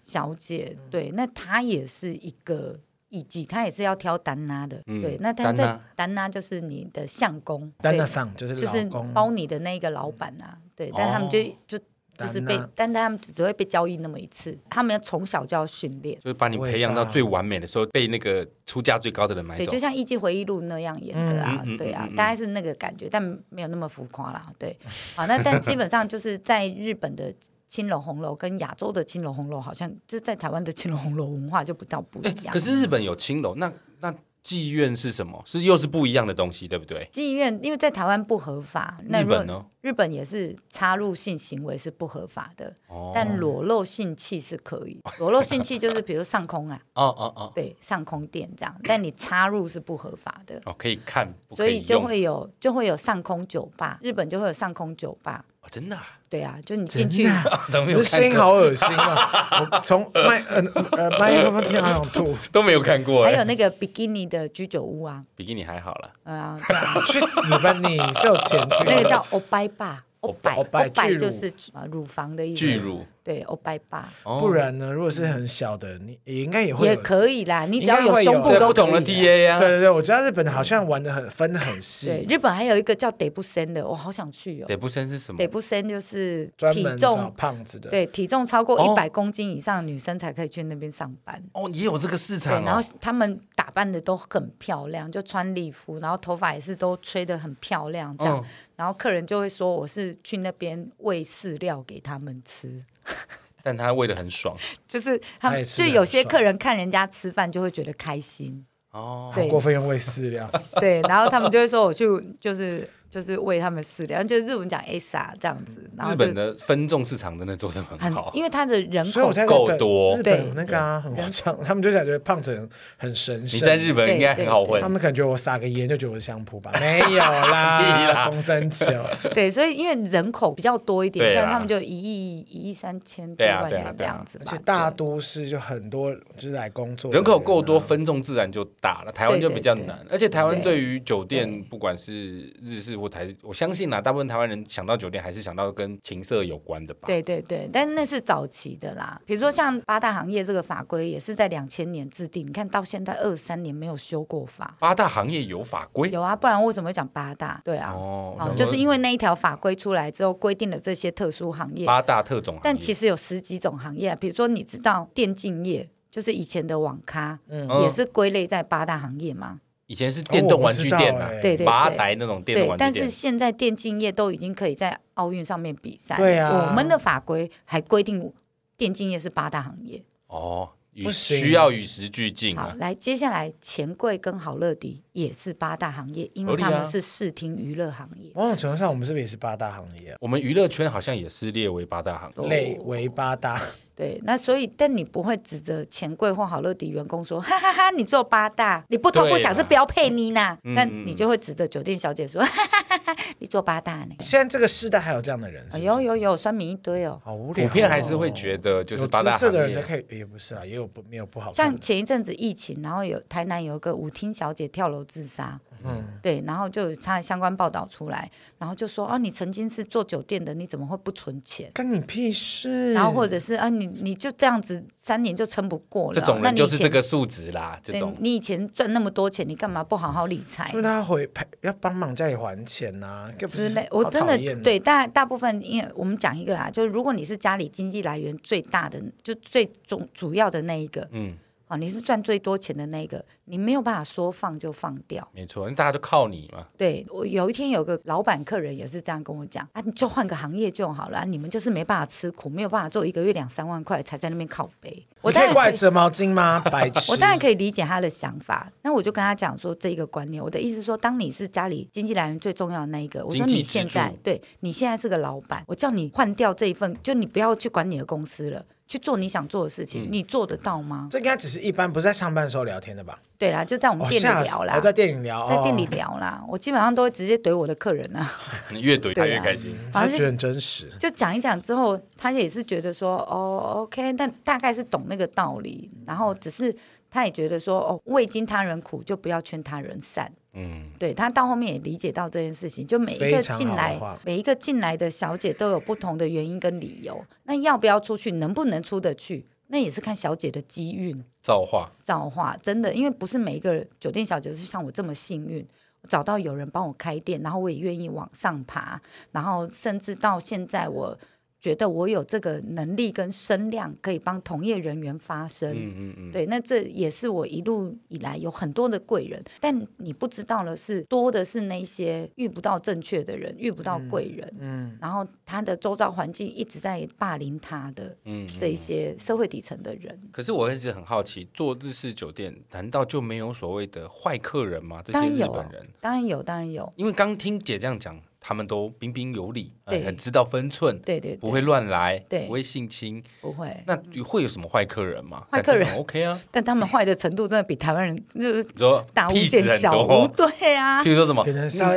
小姐，嗯、对，那她也是一个艺妓，她也是要挑丹拉的，嗯、对，那她在丹拉就是你的相公，单拉上就是就是包你的那个老板啊，对，但他们就就。就是被，但他们只会被交易那么一次。他们要从小就要训练，就是把你培养到最完美的时候，被那个出价最高的人买走。对，就像《艺伎回忆录》那样演的啊，对啊，大概是那个感觉，但没有那么浮夸啦。对，好，那但基本上就是在日本的青楼红楼跟亚洲的青楼红楼，好像就在台湾的青楼红楼文化就不到不一样。可是日本有青楼，那那。妓院是什么？是又是不一样的东西，对不对？妓院因为在台湾不合法，日本呢？日本也是插入性行为是不合法的，但裸露性器是可以。裸露性器就是比如上空啊，哦哦哦，对，上空店这样，但你插入是不合法的。哦，可以看，所以就会有就会有上空酒吧，日本就会有上空酒吧。哦，真的？对啊，就你进去，这声音好恶心啊！我从麦呃呃 麦克风听好想吐，都没有看过。还有那个比基尼的居酒屋啊，比基尼还好了。啊，去死吧你！是有钱去。那个叫欧拜吧，欧拜欧拜就是啊乳房的意思。巨乳。对，欧拜巴，不然呢？如果是很小的，你也应该也会也可以啦。你只要有胸部都不同的 DA 啊。对对对，我知道日本好像玩的很分的很细。对，日本还有一个叫得不森的，我好想去哦。得不森是什么？得不森就是体重胖子的，对，体重超过一百公斤以上的女生才可以去那边上班。哦，也有这个市场。然后他们打扮的都很漂亮，就穿礼服，然后头发也是都吹得很漂亮，这样。然后客人就会说我是去那边喂饲料给他们吃。但他喂的很爽，就是他们就有些客人看人家吃饭就会觉得开心。哦，对，过分用喂饲料，对，然后他们就会说我去就是。就是喂他们饲料，就是日文讲 asa 这样子。然后日本的分众市场真的做的很好，因为他的人口够多。日本那个啊，很夸张，他们就感觉胖子很神圣。你在日本应该很好混。他们感觉我撒个盐就觉得我是香扑吧？没有啦，风声球。对，所以因为人口比较多一点，像他们就一亿一亿三千多万人这样子。而且大都市就很多就是来工作，人口够多，分众自然就大了。台湾就比较难，而且台湾对于酒店，不管是日式。台，我相信啦，大部分台湾人想到酒店，还是想到跟情色有关的吧？对对对，但那是早期的啦。比如说像八大行业这个法规，也是在两千年制定，你看到现在二三年没有修过法。八大行业有法规？有啊，不然为什么会讲八大？对啊，哦，哦就是因为那一条法规出来之后，规定了这些特殊行业，八大特种行业。但其实有十几种行业，比如说你知道电竞业，就是以前的网咖，嗯，也是归类在八大行业吗？以前是电动玩具店啊，对对麻袋那种电动玩具店。但是现在电竞业都已经可以在奥运上面比赛。对啊，我们的法规还规定电竞业是八大行业。哦，需要与时俱进。好，来，接下来钱柜跟好乐迪也是八大行业，因为他们是视听娱乐行业。某种程度上，我们是不是也是八大行业？我们娱乐圈好像也是列为八大行业，列为八大。对，那所以，但你不会指着钱柜或好乐迪员工说，哈哈哈，你做八大，你不偷不抢是标配你呢？但你就会指着酒店小姐说，哈哈哈，你做八大呢？现在这个时代还有这样的人？有有有，酸民一堆哦。好无聊。普遍还是会觉得，就是八大行业的人才可以，也不是啊，也有不没有不好。像前一阵子疫情，然后有台南有一个舞厅小姐跳楼自杀。嗯，对，然后就有他相关报道出来，然后就说啊，你曾经是做酒店的，你怎么会不存钱？关你屁事！然后或者是啊，你你就这样子三年就撑不过了，这种人就是这个数值啦。这种你以前赚那么多钱，你干嘛不好好理财？就是他回赔要帮忙家里还钱呐、啊，之类。我真的对大大部分，因为我们讲一个啊，就是如果你是家里经济来源最大的，就最主主要的那一个，嗯。哦，你是赚最多钱的那个，你没有办法说放就放掉。没错，因为大家都靠你嘛。对，我有一天有个老板客人也是这样跟我讲啊，你就换个行业就好了，啊，你们就是没办法吃苦，没有办法做一个月两三万块才在那边靠背。我可以怪折毛巾吗？白痴。我当然可以理解他的想法，那我就跟他讲说这一个观念，我的意思是说，当你是家里经济来源最重要的那一个，我说你现在对你现在是个老板，我叫你换掉这一份，就你不要去管你的公司了。去做你想做的事情，嗯、你做得到吗？这应该只是一般，不是在上班的时候聊天的吧？对啦，就在我们店里聊啦，我、在店里聊，在店里聊啦。哦、我基本上都会直接怼我的客人啊，你越怼他越开心，反正就很真实。就讲一讲之后，他也是觉得说，哦，OK，但大概是懂那个道理，然后只是他也觉得说，哦，未经他人苦，就不要劝他人善。嗯，对，他到后面也理解到这件事情，就每一个进来，每一个进来的小姐都有不同的原因跟理由。那要不要出去，能不能出得去，那也是看小姐的机运。造化，造化，真的，因为不是每一个酒店小姐是像我这么幸运，找到有人帮我开店，然后我也愿意往上爬，然后甚至到现在我。觉得我有这个能力跟声量，可以帮同业人员发声。嗯嗯嗯，对，那这也是我一路以来有很多的贵人，但你不知道的是，多的是那些遇不到正确的人，遇不到贵人。嗯，嗯，然后他的周遭环境一直在霸凌他的，嗯，这一些社会底层的人。可是我一直很好奇，做日式酒店难道就没有所谓的坏客人吗？这些日本人当然有，当然有。因为刚听姐这样讲。他们都彬彬有礼，很知道分寸，对对，不会乱来，对。不会性侵，不会。那会有什么坏客人吗？坏客人。OK 啊，但他们坏的程度真的比台湾人就是说大巫见小巫，对啊。譬如说什么，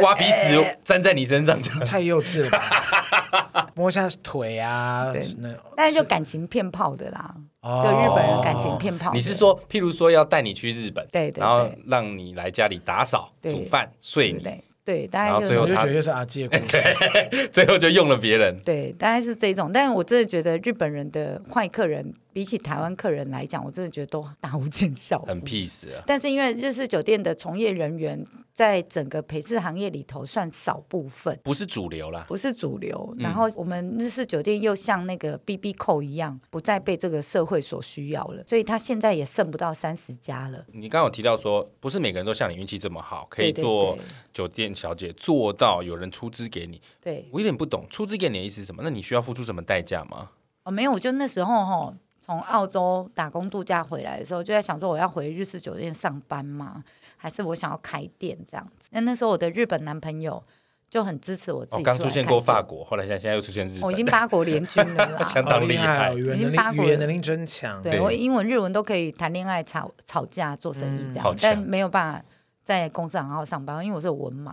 挖鼻屎粘在你身上，太幼稚了。摸下腿啊，那但是就感情骗炮的啦，就日本人感情骗炮。你是说，譬如说要带你去日本，对，然后让你来家里打扫、煮饭、睡你。对，大概就最后他就是阿杰，对，最后就用了别人。对，大概是这种。但是我真的觉得日本人的坏客人，比起台湾客人来讲，我真的觉得都大无见效，很 peace 啊。但是因为日式酒店的从业人员，在整个陪侍行业里头算少部分，不是主流啦，不是主流。然后我们日式酒店又像那个 BB Call 一样，不再被这个社会所需要了，所以他现在也剩不到三十家了。你刚刚有提到说，不是每个人都像你运气这么好，可以做酒店小姐，做到有人出资给你。对，我有点不懂，出资给你的意思是什么？那你需要付出什么代价吗？哦，没有，我就那时候哈，从澳洲打工度假回来的时候，就在想说，我要回日式酒店上班吗？还是我想要开店这样子？那那时候我的日本男朋友就很支持我自己。刚出现过法国，后来现在现在又出现日本，我已经八国联军了，相当厉害，语言能力语言能力真强。对，我英文日文都可以谈恋爱、吵吵架、做生意这样，但没有办法在公司好好上班，因为我是文盲。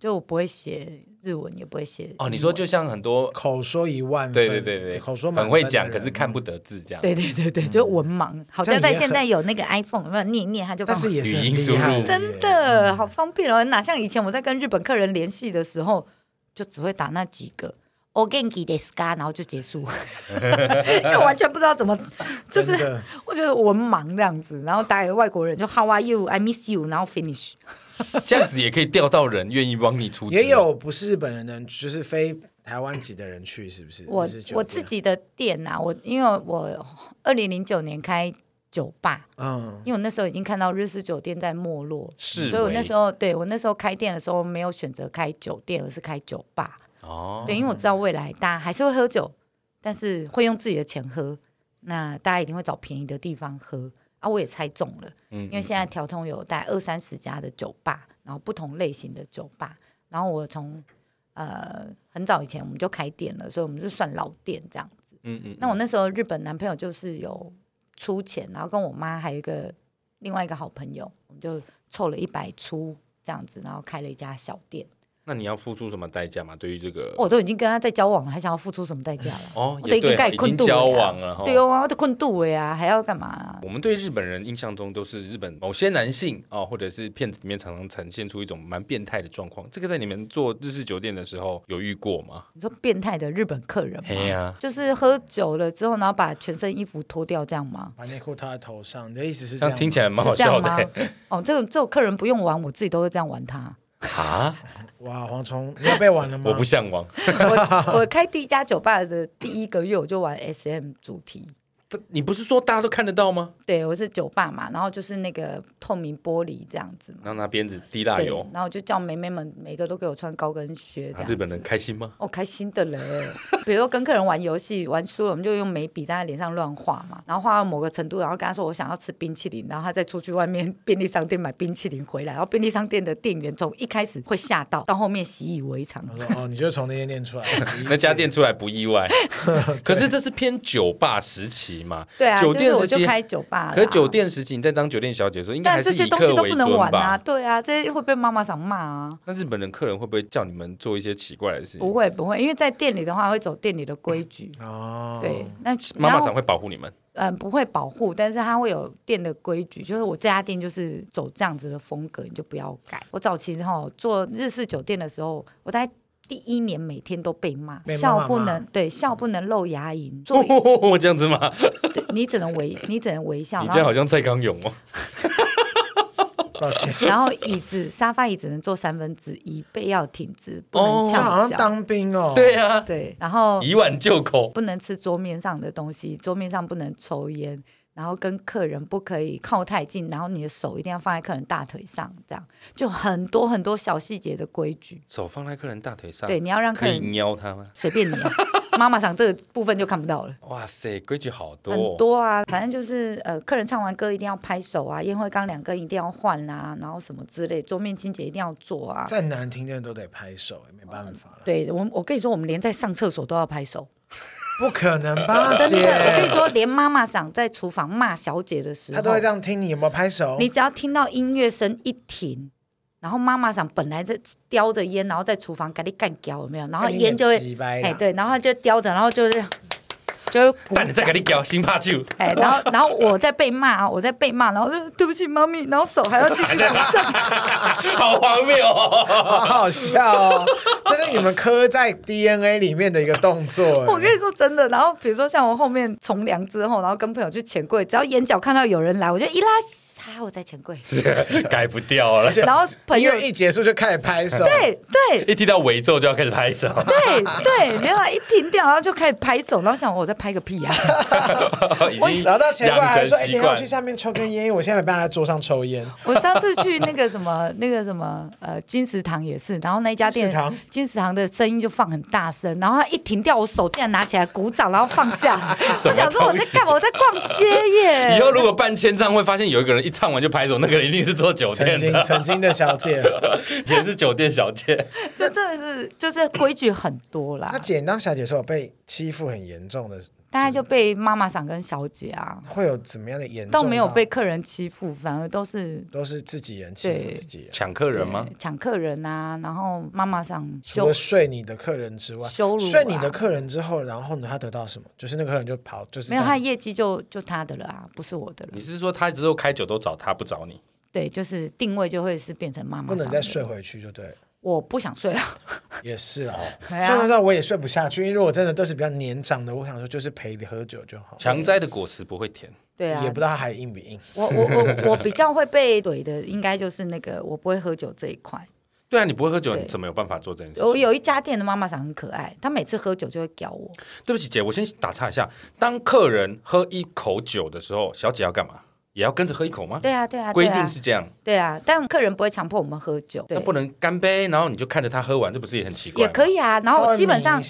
就我不会写日文，也不会写哦。你说就像很多口说一万分，对对对对，口说很会讲，可是看不得字这样。对对对对，就文盲。好像在现在有那个 iPhone，有没有念一念他就放语音输入，真的好方便哦。哪像以前我在跟日本客人联系的时候，就只会打那几个 o genki desu ka，然后就结束，因为完全不知道怎么，就是我觉得文盲这样子。然后打给外国人就 How are you? I miss you，然后 finish。这样子也可以钓到人愿意帮你出，也有不是日本人的，就是非台湾籍的人去，是不是？我我自己的店呐、啊，我因为我二零零九年开酒吧，嗯，因为我那时候已经看到日式酒店在没落，是，所以我那时候对我那时候开店的时候没有选择开酒店，而是开酒吧。哦，对，因为我知道未来大家还是会喝酒，但是会用自己的钱喝，那大家一定会找便宜的地方喝。啊，我也猜中了，嗯因为现在条通有大概二三十家的酒吧，然后不同类型的酒吧，然后我从呃很早以前我们就开店了，所以我们就算老店这样子。嗯嗯。那我那时候日本男朋友就是有出钱，然后跟我妈还有一个另外一个好朋友，我们就凑了一百出这样子，然后开了一家小店。那你要付出什么代价吗？对于这个，我都已经跟他在交往了，还想要付出什么代价了？哦，也对，已经交往了，对哦，我的困度了呀，还要干嘛啊？我们对日本人印象中都是日本某些男性哦，或者是片子里面常常呈现出一种蛮变态的状况。这个在你们做日式酒店的时候有遇过吗？你说变态的日本客人吗？就是喝酒了之后，然后把全身衣服脱掉这样吗？把内裤套在头上，你的意思是这样？听起来蛮好笑的。哦，这种这种客人不用玩，我自己都会这样玩他。啊！哇，蝗虫，你要被玩了吗？我不向往。我我开第一家酒吧的第一个月，我就玩 SM 主题。你不是说大家都看得到吗？对，我是酒吧嘛，然后就是那个透明玻璃这样子嘛，然后拿鞭子滴蜡油，然后就叫妹妹们每个都给我穿高跟靴这样、啊。日本人开心吗？哦，开心的嘞。比如说跟客人玩游戏玩输了，我们就用眉笔在他脸上乱画嘛，然后画到某个程度，然后跟他说我想要吃冰淇淋，然后他再出去外面便利商店买冰淇淋回来，然后便利商店的店员从一开始会吓到，到后面习以为常。我说哦，你就从那些店出来，那家店出来不意外。可是这是偏酒吧时期嘛？对啊。酒店我就开酒吧，可是酒店时期你在当酒店小姐的时候，应该还是以客为尊吧？但这些东西都不能玩啊，对啊，这些会被妈妈桑骂啊。那日本人客人会不会叫你们做一些奇怪的事情？不会不会，因为在店里的话会走店里的规矩哦。对，那妈妈桑会保护你们？嗯，不会保护，但是他会有店的规矩，就是我这家店就是走这样子的风格，你就不要改。我早期哈做日式酒店的时候，我在。第一年每天都被骂，笑不能对笑不能露牙龈，我这样子吗？你只能微 你只能微笑。你这样好像蔡康永哦。抱歉。然后椅子沙发椅只能坐三分之一，背要挺直，不能翘脚。好像当兵哦。对啊。对，然后以碗就口，不能吃桌面上的东西，桌面上不能抽烟。然后跟客人不可以靠太近，然后你的手一定要放在客人大腿上，这样就很多很多小细节的规矩。手放在客人大腿上，对，你要让客人瞄他吗？随便你，妈妈桑这个部分就看不到了。哇塞，规矩好多，很多啊，反正就是呃，客人唱完歌一定要拍手啊，烟灰缸两根一定要换啊，然后什么之类，桌面清洁一定要做啊。再难听的都得拍手，也没办法。对我，我跟你说，我们连在上厕所都要拍手。不可能吧，真的！我跟你说，连妈妈想在厨房骂小姐的时候，她都会这样听。你有没有拍手？你只要听到音乐声一停，然后妈妈想本来在叼着烟，然后在厨房赶紧干掉，有没有？然后烟就会哎对，然后他就叼着，然后就是。就但你再给你搞新怕酒，哎，然后然后我在被骂啊，我在被骂，然后就对不起妈咪，然后手还要继续这样，好荒谬哦，好好笑哦，这是你们刻在 DNA 里面的一个动作。我跟你说真的，然后比如说像我后面从良之后，然后跟朋友去钱柜，只要眼角看到有人来，我就一拉，啊，我在钱柜，改不掉了。然后朋友一结束就开始拍手，对对，一听到尾奏就要开始拍手，对对，然后一停掉，然后就开始拍手，然后想我在。拍个屁呀！我聊到前柜还说：“哎，等下我去下面抽根烟，因为我现在没办法在桌上抽烟。”我上次去那个什么 那个什么呃金石堂也是，然后那一家店金石堂的声音就放很大声，然后他一停掉，我手竟然拿起来鼓掌，然后放下。我想说我在干嘛？我在逛街耶！以后如果办签唱会，发现有一个人一唱完就拍走，那个人一定是做酒店的，曾经曾经的小姐，也是酒店小姐，就真的是就是规矩很多啦。那简当小姐的时候被欺负很严重的。大概就被妈妈桑跟小姐啊，会有怎么样的严重？都没有被客人欺负，反而都是都是自己人欺负自己人，抢客人吗？抢客人啊，然后妈妈桑除了睡你的客人之外，羞辱睡你的客人之后，然后呢，他得到什么？就是那个客人就跑，就是没有他的业绩就就他的了啊，不是我的了。你是说他之后开酒都找他不找你？对，就是定位就会是变成妈妈，不能再睡回去就对了。我不想睡了，也是啊。虽然说我也睡不下去，因为如果真的都是比较年长的，我想说就是陪你喝酒就好。强摘的果实不会甜，对啊，也不知道它还硬不硬。我我我我比较会被怼的，应该就是那个我不会喝酒这一块。对啊，你不会喝酒，你怎么有办法做这件事？我有一家店的妈妈长很可爱，她每次喝酒就会屌我。对不起姐，我先打岔一下，当客人喝一口酒的时候，小姐要干嘛？也要跟着喝一口吗？对啊，对啊，规定是这样。对啊，但客人不会强迫我们喝酒。那不能干杯，然后你就看着他喝完，这不是也很奇怪？也可以啊，然后基本上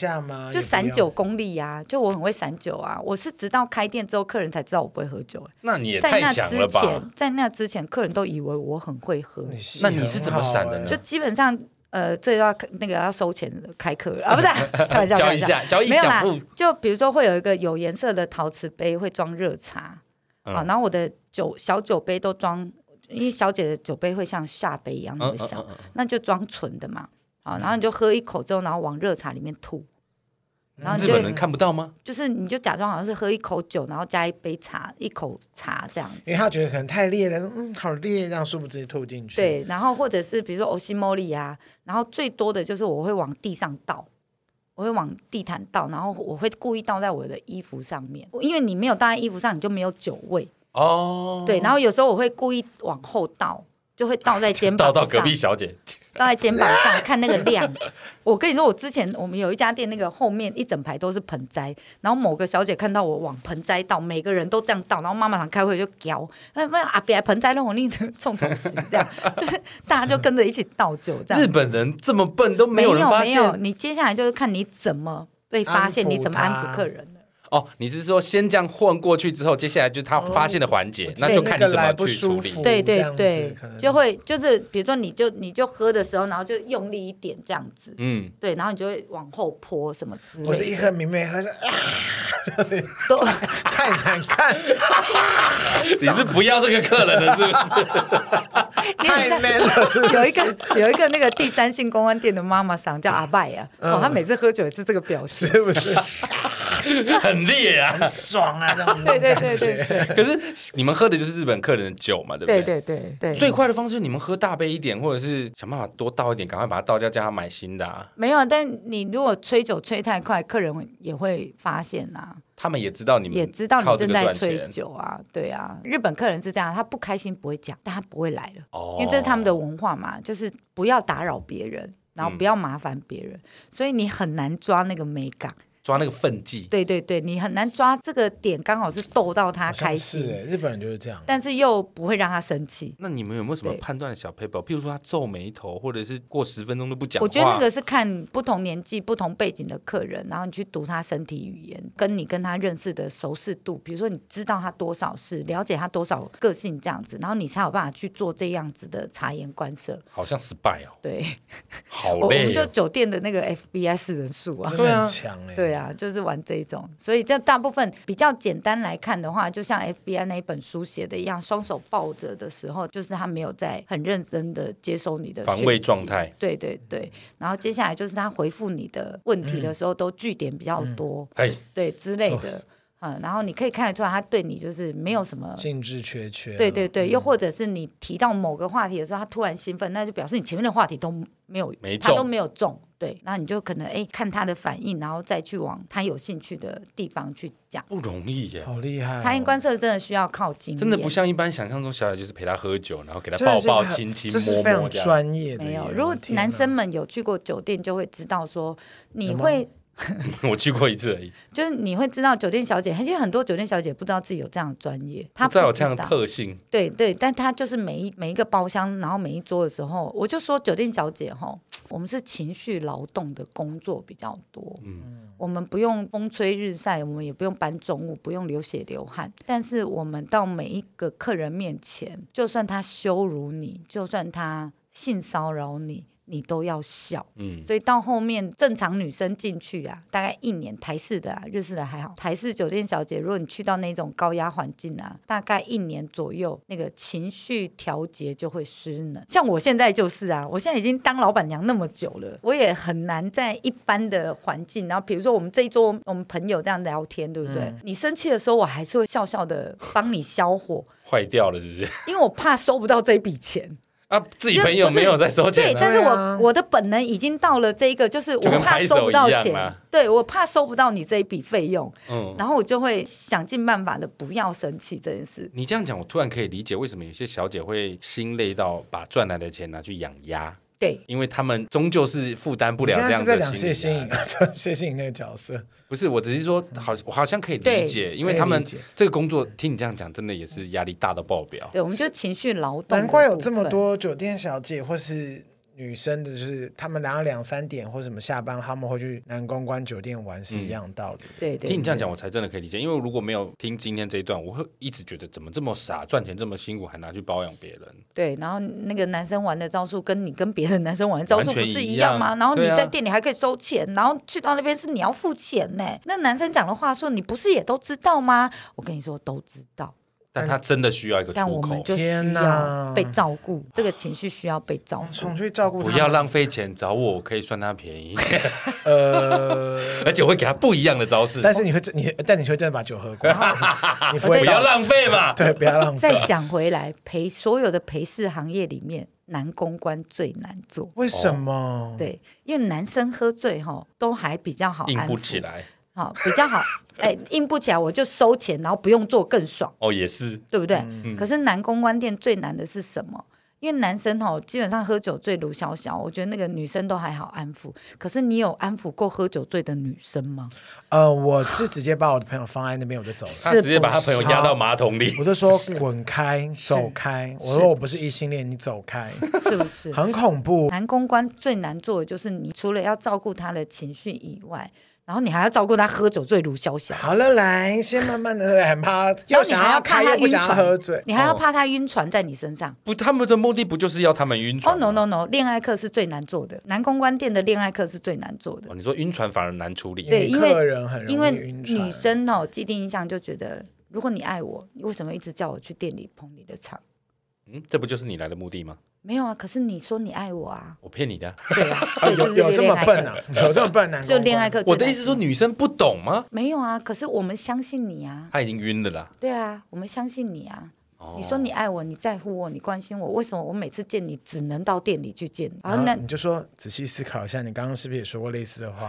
就散酒功力呀，就我很会散酒啊。我是直到开店之后，客人才知道我不会喝酒。那你也太强了吧？在那之前，客人都以为我很会喝。那你是怎么散的呢？就基本上，呃，这要那个要收钱的开课啊，不是？开玩笑，教一下，教一下。没有啦，就比如说会有一个有颜色的陶瓷杯，会装热茶。啊，然后我的酒小酒杯都装，因为小姐的酒杯会像下杯一样那么小，嗯嗯嗯嗯、那就装纯的嘛。啊，然后你就喝一口之后，然后往热茶里面吐。然后你就日本人看不到吗？就是你就假装好像是喝一口酒，然后加一杯茶，一口茶这样子。因为他觉得可能太烈了，嗯，好烈，这样殊不知吐进去。对，然后或者是比如说欧西莫利啊，然后最多的就是我会往地上倒。我会往地毯倒，然后我会故意倒在我的衣服上面，因为你没有倒在衣服上，你就没有酒味哦。对，然后有时候我会故意往后倒，就会倒在肩 膀上，倒到隔壁小姐。倒在肩膀上看那个量。我跟你说，我之前我们有一家店，那个后面一整排都是盆栽，然后某个小姐看到我往盆栽倒，每个人都这样倒，然后妈妈常开会就叫，那那阿别盆栽让我另冲冲洗，这样 就是大家就跟着一起倒酒，这样。日本人这么笨都没有人发现。没有，没有，你接下来就是看你怎么被发现，你怎么安抚客人。哦，你是说先这样混过去之后，接下来就是他发现的环节，哦、那就看你怎么去处理。对对对，就会就是比如说，你就你就喝的时候，然后就用力一点这样子，嗯，对，然后你就会往后泼什么之类的。我是一喝明明喝是啊，都太难看。你是不要这个客人了是不是？太 man 了是不是？有一个有一个那个第三性公安店的妈妈桑叫阿拜啊，嗯、哦，他每次喝酒也是这个表示，是不是？很烈啊，很爽啊！对对对对。可是你们喝的就是日本客人的酒嘛，对不对？对对对对。最快的方式，你们喝大杯一点，或者是想办法多倒一点，赶快把它倒掉，叫他买新的啊。没有，但你如果吹酒吹太快，客人也会发现呐。他们也知道你们也知道你正在吹酒啊，对啊。日本客人是这样，他不开心不会讲，但他不会来了，哦，因为这是他们的文化嘛，就是不要打扰别人，然后不要麻烦别人，所以你很难抓那个美感。抓那个分际，对对对，你很难抓这个点，刚好是逗到他开心。是日本人就是这样，但是又不会让他生气。那你们有没有什么判断的小 paper？譬如说他皱眉头，或者是过十分钟都不讲话。我觉得那个是看不同年纪、不同背景的客人，然后你去读他身体语言，跟你跟他认识的熟识度。比如说你知道他多少事，了解他多少个性这样子，然后你才有办法去做这样子的察言观色。好像 spy 哦，对，好累。我们就酒店的那个 FBS 人数啊，真的很，强哎，对啊，就是玩这。一种，所以这大部分比较简单来看的话，就像 FBI 那一本书写的一样，双手抱着的时候，就是他没有在很认真的接收你的防卫状态。对对对，然后接下来就是他回复你的问题的时候，都据点比较多，嗯嗯、对之类的。嗯，然后你可以看得出来，他对你就是没有什么兴致缺缺。对对对，又或者是你提到某个话题的时候，他突然兴奋，那就表示你前面的话题都没有，没，他都没有中。对，那你就可能哎看他的反应，然后再去往他有兴趣的地方去讲。不容易耶，好厉害哦！察言观色真的需要靠经验，真的不像一般想象中小姐就是陪他喝酒，然后给他抱抱亲亲摸摸，这是非常专业的。没有，如果男生们有去过酒店，就会知道说你会。我去过一次而已，就是你会知道酒店小姐，其实很多酒店小姐不知道自己有这样的专业，她不知道有这样的特性。对对，但她就是每一每一个包厢，然后每一桌的时候，我就说酒店小姐哈，我们是情绪劳动的工作比较多，嗯，我们不用风吹日晒，我们也不用搬重物，不用流血流汗，但是我们到每一个客人面前，就算他羞辱你，就算他性骚扰你。你都要笑，嗯，所以到后面正常女生进去啊，大概一年台式的啊，日式的还好。台式酒店小姐，如果你去到那种高压环境啊，大概一年左右，那个情绪调节就会失能。像我现在就是啊，我现在已经当老板娘那么久了，我也很难在一般的环境，然后比如说我们这一桌我们朋友这样聊天，对不对？嗯、你生气的时候，我还是会笑笑的帮你消火。坏掉了是不是？因为我怕收不到这笔钱。啊，自己朋友没有在收钱，对，但是我我的本能已经到了这一个，就是我怕收不到钱，对，我怕收不到你这一笔费用，嗯，然后我就会想尽办法的不要生气这件事。你这样讲，我突然可以理解为什么有些小姐会心累到把赚来的钱拿去养鸭。对，因为他们终究是负担不了这样的讲谢欣颖，谢欣 颖那个角色，不是，我只是说，好，我好像可以理解，因为他们这个工作，听你这样讲，真的也是压力大到爆表。对，我们就情绪劳动。难怪有这么多酒店小姐或是。女生的就是他们两两三点或什么下班，他们会去男公关酒店玩是一样的道理。嗯、对，对，听你这样讲，我才真的可以理解。因为如果没有听今天这一段，我会一直觉得怎么这么傻，赚钱这么辛苦，还拿去包养别人。对，然后那个男生玩的招数跟你跟别的男生玩的招数不是一样吗？然后你在店里还可以收钱，啊、然后去到那边是你要付钱呢。那男生讲的话说，你不是也都知道吗？我跟你说，都知道。但他真的需要一个出口。但我们就需要被照顾，这个情绪需要被照顾。去照顾他，不要浪费钱找我，可以算他便宜。呃，而且我会给他不一样的招式。但是你会真你，但你会真的把酒喝光。你不要浪费嘛？对，不要浪费。再讲回来，陪所有的陪侍行业里面，男公关最难做。为什么？对，因为男生喝醉哈，都还比较好，硬不起来。好，比较好。哎，硬不起来我就收钱，然后不用做更爽。哦，也是，对不对？嗯、可是男公关店最难的是什么？因为男生哦基本上喝酒醉如小小，我觉得那个女生都还好安抚。可是你有安抚过喝酒醉的女生吗？呃，我是直接把我的朋友放在那边，我就走了。他直接把他朋友压到马桶里，我就说 滚开，走开。我说我不是异性恋，你走开，是不是？很恐怖。男公关最难做的就是，你除了要照顾他的情绪以外。然后你还要照顾他喝酒醉如潇洒。好了，来，先慢慢的喝，很 怕又想要开又不想要喝醉，你还要怕他晕船在你身上。不，他们的目的不就是要他们晕船？哦，no no no，恋爱课是最难做的，男公关店的恋爱课是最难做的。哦你说晕船反而难处理？对，因为因为女生哦，既定印象就觉得，如果你爱我，你为什么一直叫我去店里捧你的场？嗯，这不就是你来的目的吗？没有啊，可是你说你爱我啊，我骗你的。对啊，有有这么笨啊？有这么笨啊？就恋爱课，我的意思说女生不懂吗？没有啊，可是我们相信你啊。他已经晕了啦。对啊，我们相信你啊。你说你爱我，你在乎我，你关心我，为什么我每次见你只能到店里去见你？然后那你就说仔细思考一下，你刚刚是不是也说过类似的话？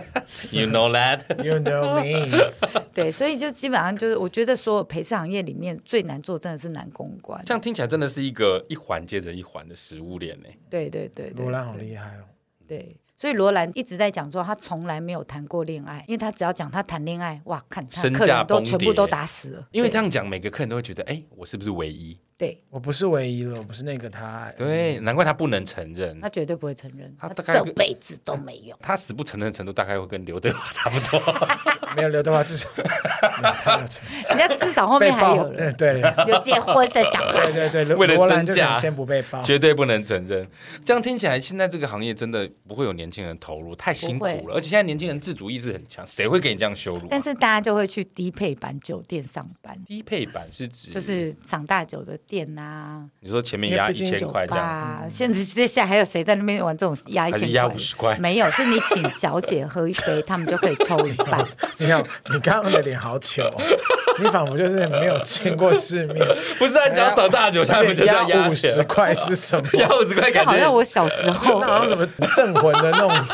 You know that? You know me? 对，所以就基本上就是，我觉得所有陪侍行业里面最难做，真的是难公关。这样听起来真的是一个一环接着一环的食物链呢。对对对，罗兰好厉害哦。对。所以罗兰一直在讲说，他从来没有谈过恋爱，因为他只要讲他谈恋爱，哇，看他客人都全部都打死了。因为这样讲，每个客人都会觉得，哎，我是不是唯一？对，我不是唯一了，我不是那个他。对，难怪他不能承认。他绝对不会承认，他这辈子都没有。他死不承认的程度，大概会跟刘德华差不多。没有刘德华至少，人家至少后面还有人，对，有结婚生小孩。对对对，为了身价先不被爆，绝对不能承认。这样听起来，现在这个行业真的不会有年轻人投入，太辛苦了。而且现在年轻人自主意识很强，谁会给你这样羞辱？但是大家就会去低配版酒店上班。低配版是指就是赏大酒的店呐。你说前面压一千块这样，现在接下来还有谁在那边玩这种压一千块？压五十块？没有，是你请小姐喝一杯，他们就可以抽一半。你看，你刚刚的脸好糗，你仿佛就是没有见过世面。不是在讲扫大酒，他们就要压五十块是什么？压五十块感觉好像我小时候，那好像什么镇魂的那种。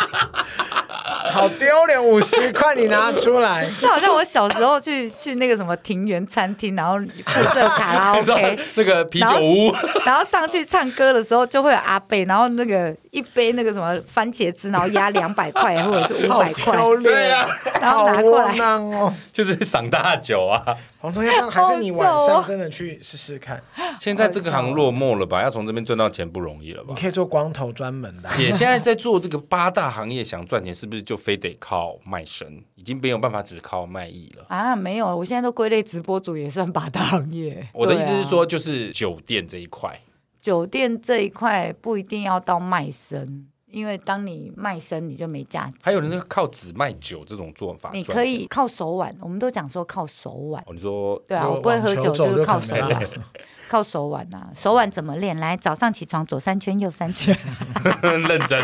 好丢脸，五十块你拿出来，就好像我小时候去去那个什么庭园餐厅，然后附设卡拉 OK，那个啤酒屋，然后上去唱歌的时候就会有阿贝，然后那个一杯那个什么番茄汁，然后压两百块或者是五百块，对呀，然后拿过来。哦，就是赏大酒啊。黄忠要还是你晚上真的去试试看？现在这个行落寞了吧？要从这边赚到钱不容易了吧？你可以做光头专门的。姐现在在做这个八大行业，想赚钱是不是就非得靠卖身？已经没有办法只靠卖艺了啊？没有，我现在都归类直播主也算八大行业。我的意思是说，就是酒店这一块，酒店这一块不一定要到卖身。因为当你卖身，你就没价值。还有人是靠只卖酒这种做法，你可以靠手腕。我们都讲说靠手腕。哦，你说对啊，我不会喝酒，就是靠手腕。靠手腕啊，手腕怎么练？来，早上起床左三圈，右三圈。认真。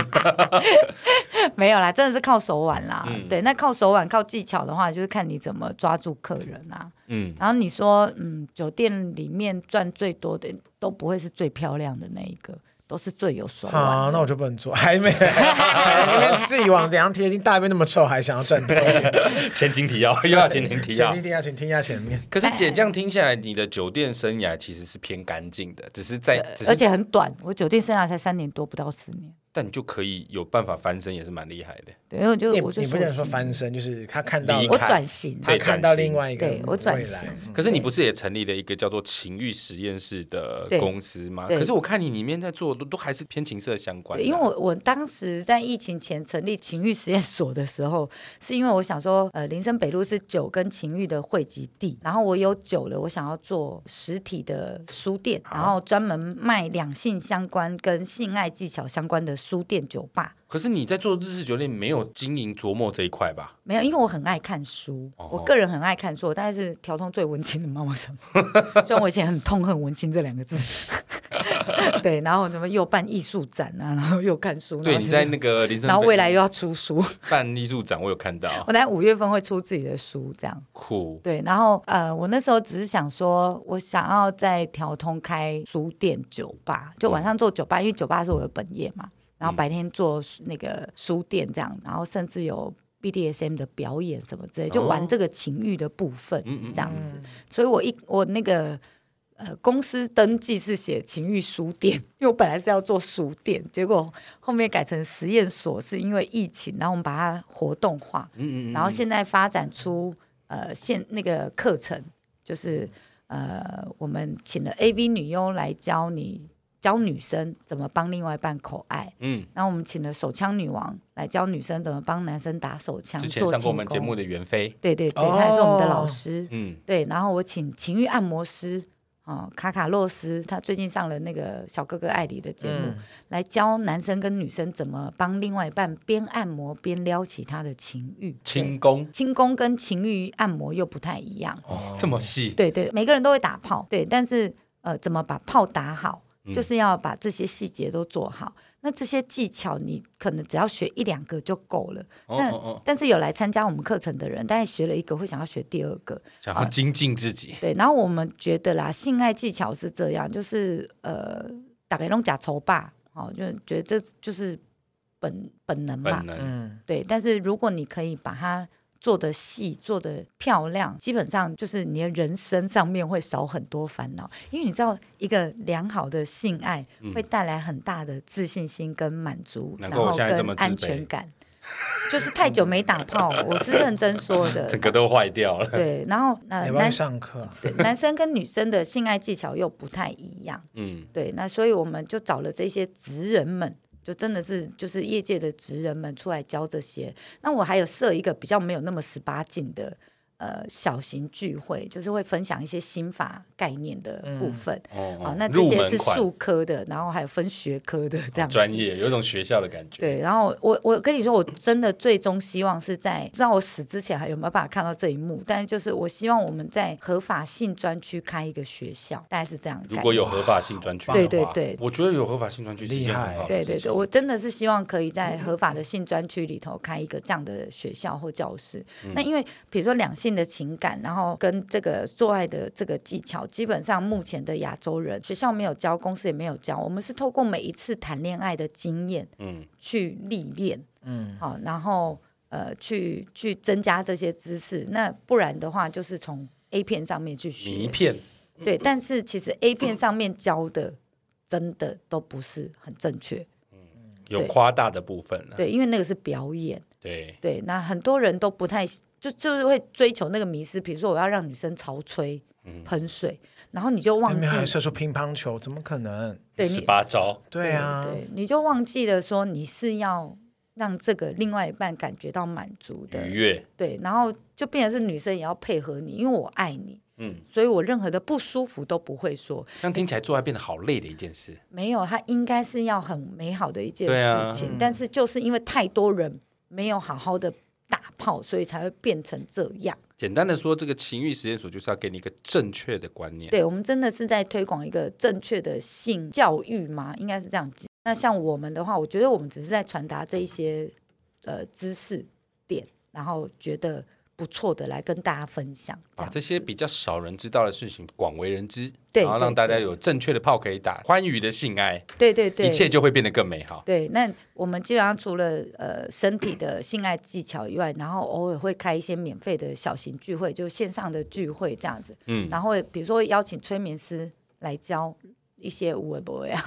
没有啦，真的是靠手腕啦。对，那靠手腕、靠技巧的话，就是看你怎么抓住客人啊。嗯。然后你说，嗯，酒店里面赚最多的都不会是最漂亮的那一个。都是最有手腕。好，那我就不能做，还没，还自己往量贴金，大便那么臭，还想要赚多一点。前情提要，又要前金提要，前情提要，请听一下前面。可是姐这样听下来，你的酒店生涯其实是偏干净的，只是在，而且很短。我酒店生涯才三年多，不到四年。但你就可以有办法翻身，也是蛮厉害的。对，因为我就你不能说翻身，就是他看到我转型，他看到另外一个对我转型。可是你不是也成立了一个叫做情欲实验室的公司吗？可是我看你里面在做的都都还是偏情色相关的。因为我我当时在疫情前成立情欲实验所的时候，是因为我想说，呃，林森北路是酒跟情欲的汇集地，然后我有酒了，我想要做实体的书店，然后专门卖两性相关跟性爱技巧相关的书店酒吧。可是你在做日式酒店没有经营琢磨这一块吧？没有，因为我很爱看书，哦、我个人很爱看书，我大概是调通最文青的妈妈桑。虽然我以前很痛恨“文青”这两个字。对，然后怎么又办艺术展啊，然后又看书。对，你在那个林森，然后未来又要出书，办艺术展，我有看到。我在五月份会出自己的书，这样。酷。对，然后呃，我那时候只是想说，我想要在调通开书店、酒吧，就晚上做酒吧，因为酒吧是我的本业嘛。然后白天做那个书店这样，然后甚至有 BDSM 的表演什么之类，就玩这个情欲的部分这样子。所以我一我那个呃，公司登记是写情欲书店，因为我本来是要做书店，结果后面改成实验所，是因为疫情，然后我们把它活动化，嗯嗯嗯，然后现在发展出呃现那个课程，就是呃我们请了 AV 女优来教你教女生怎么帮另外一半口爱，嗯，然后我们请了手枪女王来教女生怎么帮男生打手枪，之前上过我们节目的袁飞，对对对，他也是我们的老师，嗯，对，然后我请情欲按摩师。哦，卡卡洛斯他最近上了那个小哥哥爱里的节目，嗯、来教男生跟女生怎么帮另外一半边按摩边撩起他的情欲。轻功，轻功跟情欲按摩又不太一样。哦，这么细？对对，每个人都会打炮，对，但是呃，怎么把炮打好，嗯、就是要把这些细节都做好。那这些技巧，你可能只要学一两个就够了。那、哦哦哦、但是有来参加我们课程的人，大概学了一个，会想要学第二个，想要精进自己。对，然后我们觉得啦，性爱技巧是这样，就是呃，打开龙甲丑霸，哦，就觉得这就是本本能嘛。本能。嗯。对，但是如果你可以把它。做的细，做的漂亮，基本上就是你的人生上面会少很多烦恼，因为你知道，一个良好的性爱会带来很大的自信心跟满足，嗯、然后跟安全感。就是太久没打炮，我是认真说的，整个都坏掉了。对，然后那男上课，对，男生跟女生的性爱技巧又不太一样。嗯，对，那所以我们就找了这些职人们。就真的是就是业界的职人们出来教这些，那我还有设一个比较没有那么十八禁的。呃，小型聚会就是会分享一些心法概念的部分，嗯、哦，哦，那这些是数科的，然后还有分学科的这样子，专业有一种学校的感觉。对，然后我我跟你说，我真的最终希望是在不知道我死之前还有没有办法看到这一幕，但是就是我希望我们在合法性专区开一个学校，大概是这样。如果有合法性专区，对对对，我觉得有合法性专区厉害。对对对，我真的是希望可以在合法的性专区里头开一个这样的学校或教室。嗯、那因为比如说两性。的情感，然后跟这个做爱的这个技巧，基本上目前的亚洲人学校没有教，公司也没有教。我们是透过每一次谈恋爱的经验，嗯，去历练，嗯，好，然后呃，去去增加这些知识。那不然的话，就是从 A 片上面去学。迷片，对，但是其实 A 片上面教的真的都不是很正确，嗯，有夸大的部分了。对，因为那个是表演，对对，那很多人都不太。就就是会追求那个迷失，比如说我要让女生潮吹、喷水，嗯、然后你就忘记还射出乒乓球，怎么可能？对，十八招，对啊对，对，你就忘记了说你是要让这个另外一半感觉到满足的愉悦，对，然后就变成是女生也要配合你，因为我爱你，嗯，所以我任何的不舒服都不会说。这样听起来做爱变得好累的一件事，没有，它应该是要很美好的一件事情，啊、但是就是因为太多人没有好好的。打炮，所以才会变成这样。简单的说，这个情欲实验所就是要给你一个正确的观念。对，我们真的是在推广一个正确的性教育吗？应该是这样子。那像我们的话，我觉得我们只是在传达这一些呃知识点，然后觉得。不错的，来跟大家分享，把这些比较少人知道的事情广为人知，对，然后让大家有正确的炮可以打，欢愉的性爱，对对对，一切就会变得更美好。对，那我们基本上除了呃身体的性爱技巧以外，然后偶尔会开一些免费的小型聚会，就线上的聚会这样子，嗯，然后比如说邀请催眠师来教一些无为博呀，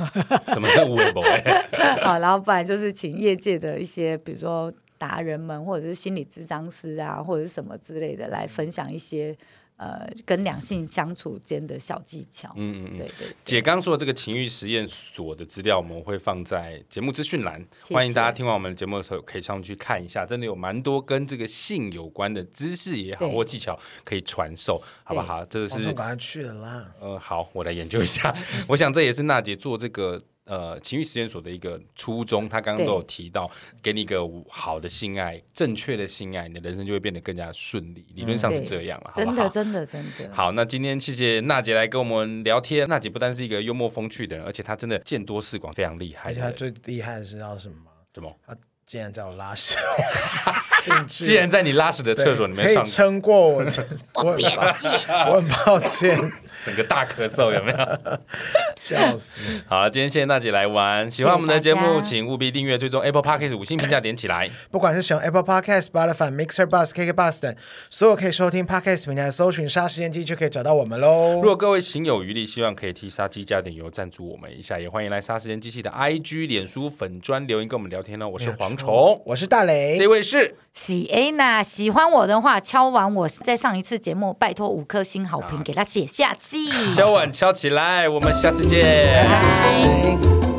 什么叫无为博？好，然后不然就是请业界的一些，比如说。达人们，或者是心理咨商师啊，或者是什么之类的，来分享一些呃跟两性相处间的小技巧。嗯嗯嗯，对，对对。姐刚说的这个情欲实验所的资料，我们会放在节目资讯栏，谢谢欢迎大家听完我们的节目的时候可以上去看一下，真的有蛮多跟这个性有关的知识也好或技巧可以传授，好不好？对这是赶快去了啦。呃，好，我来研究一下。我想这也是娜姐做这个。呃，情欲实验所的一个初衷，他刚刚都有提到，对给你一个好的性爱，正确的性爱，你的人生就会变得更加顺利。理论上是这样了，真的，真的，真的。好，那今天谢谢娜姐来跟我们聊天。娜姐不单是一个幽默风趣的人，而且她真的见多识广，非常厉害。而且她最厉害的是知道什么吗？什么？她竟然在我拉屎进去，竟然在你拉屎的厕所里面 上，撑过我，我，我很抱歉，整个大咳嗽有没有？笑死！好了，今天谢谢娜姐来玩。喜欢我们的节目，请务必订阅、追踪 Apple Podcast 五星评价点起来。不管是使用 Apple Podcast、Spotify、Mixer、Bus、KK Bus 等所有可以收听 Podcast 平台，搜寻“杀时间机”就可以找到我们喽。如果各位行有余力，希望可以替杀机加点油赞助我们一下，也欢迎来杀时间机器的 IG、脸书粉专留言跟我们聊天呢。我是蝗虫，我是大雷，这位是喜 A 娜。喜欢我的话，敲完我在上一次节目，拜托五颗星好评给他写下记，敲碗敲起来，我们下次见。拜拜。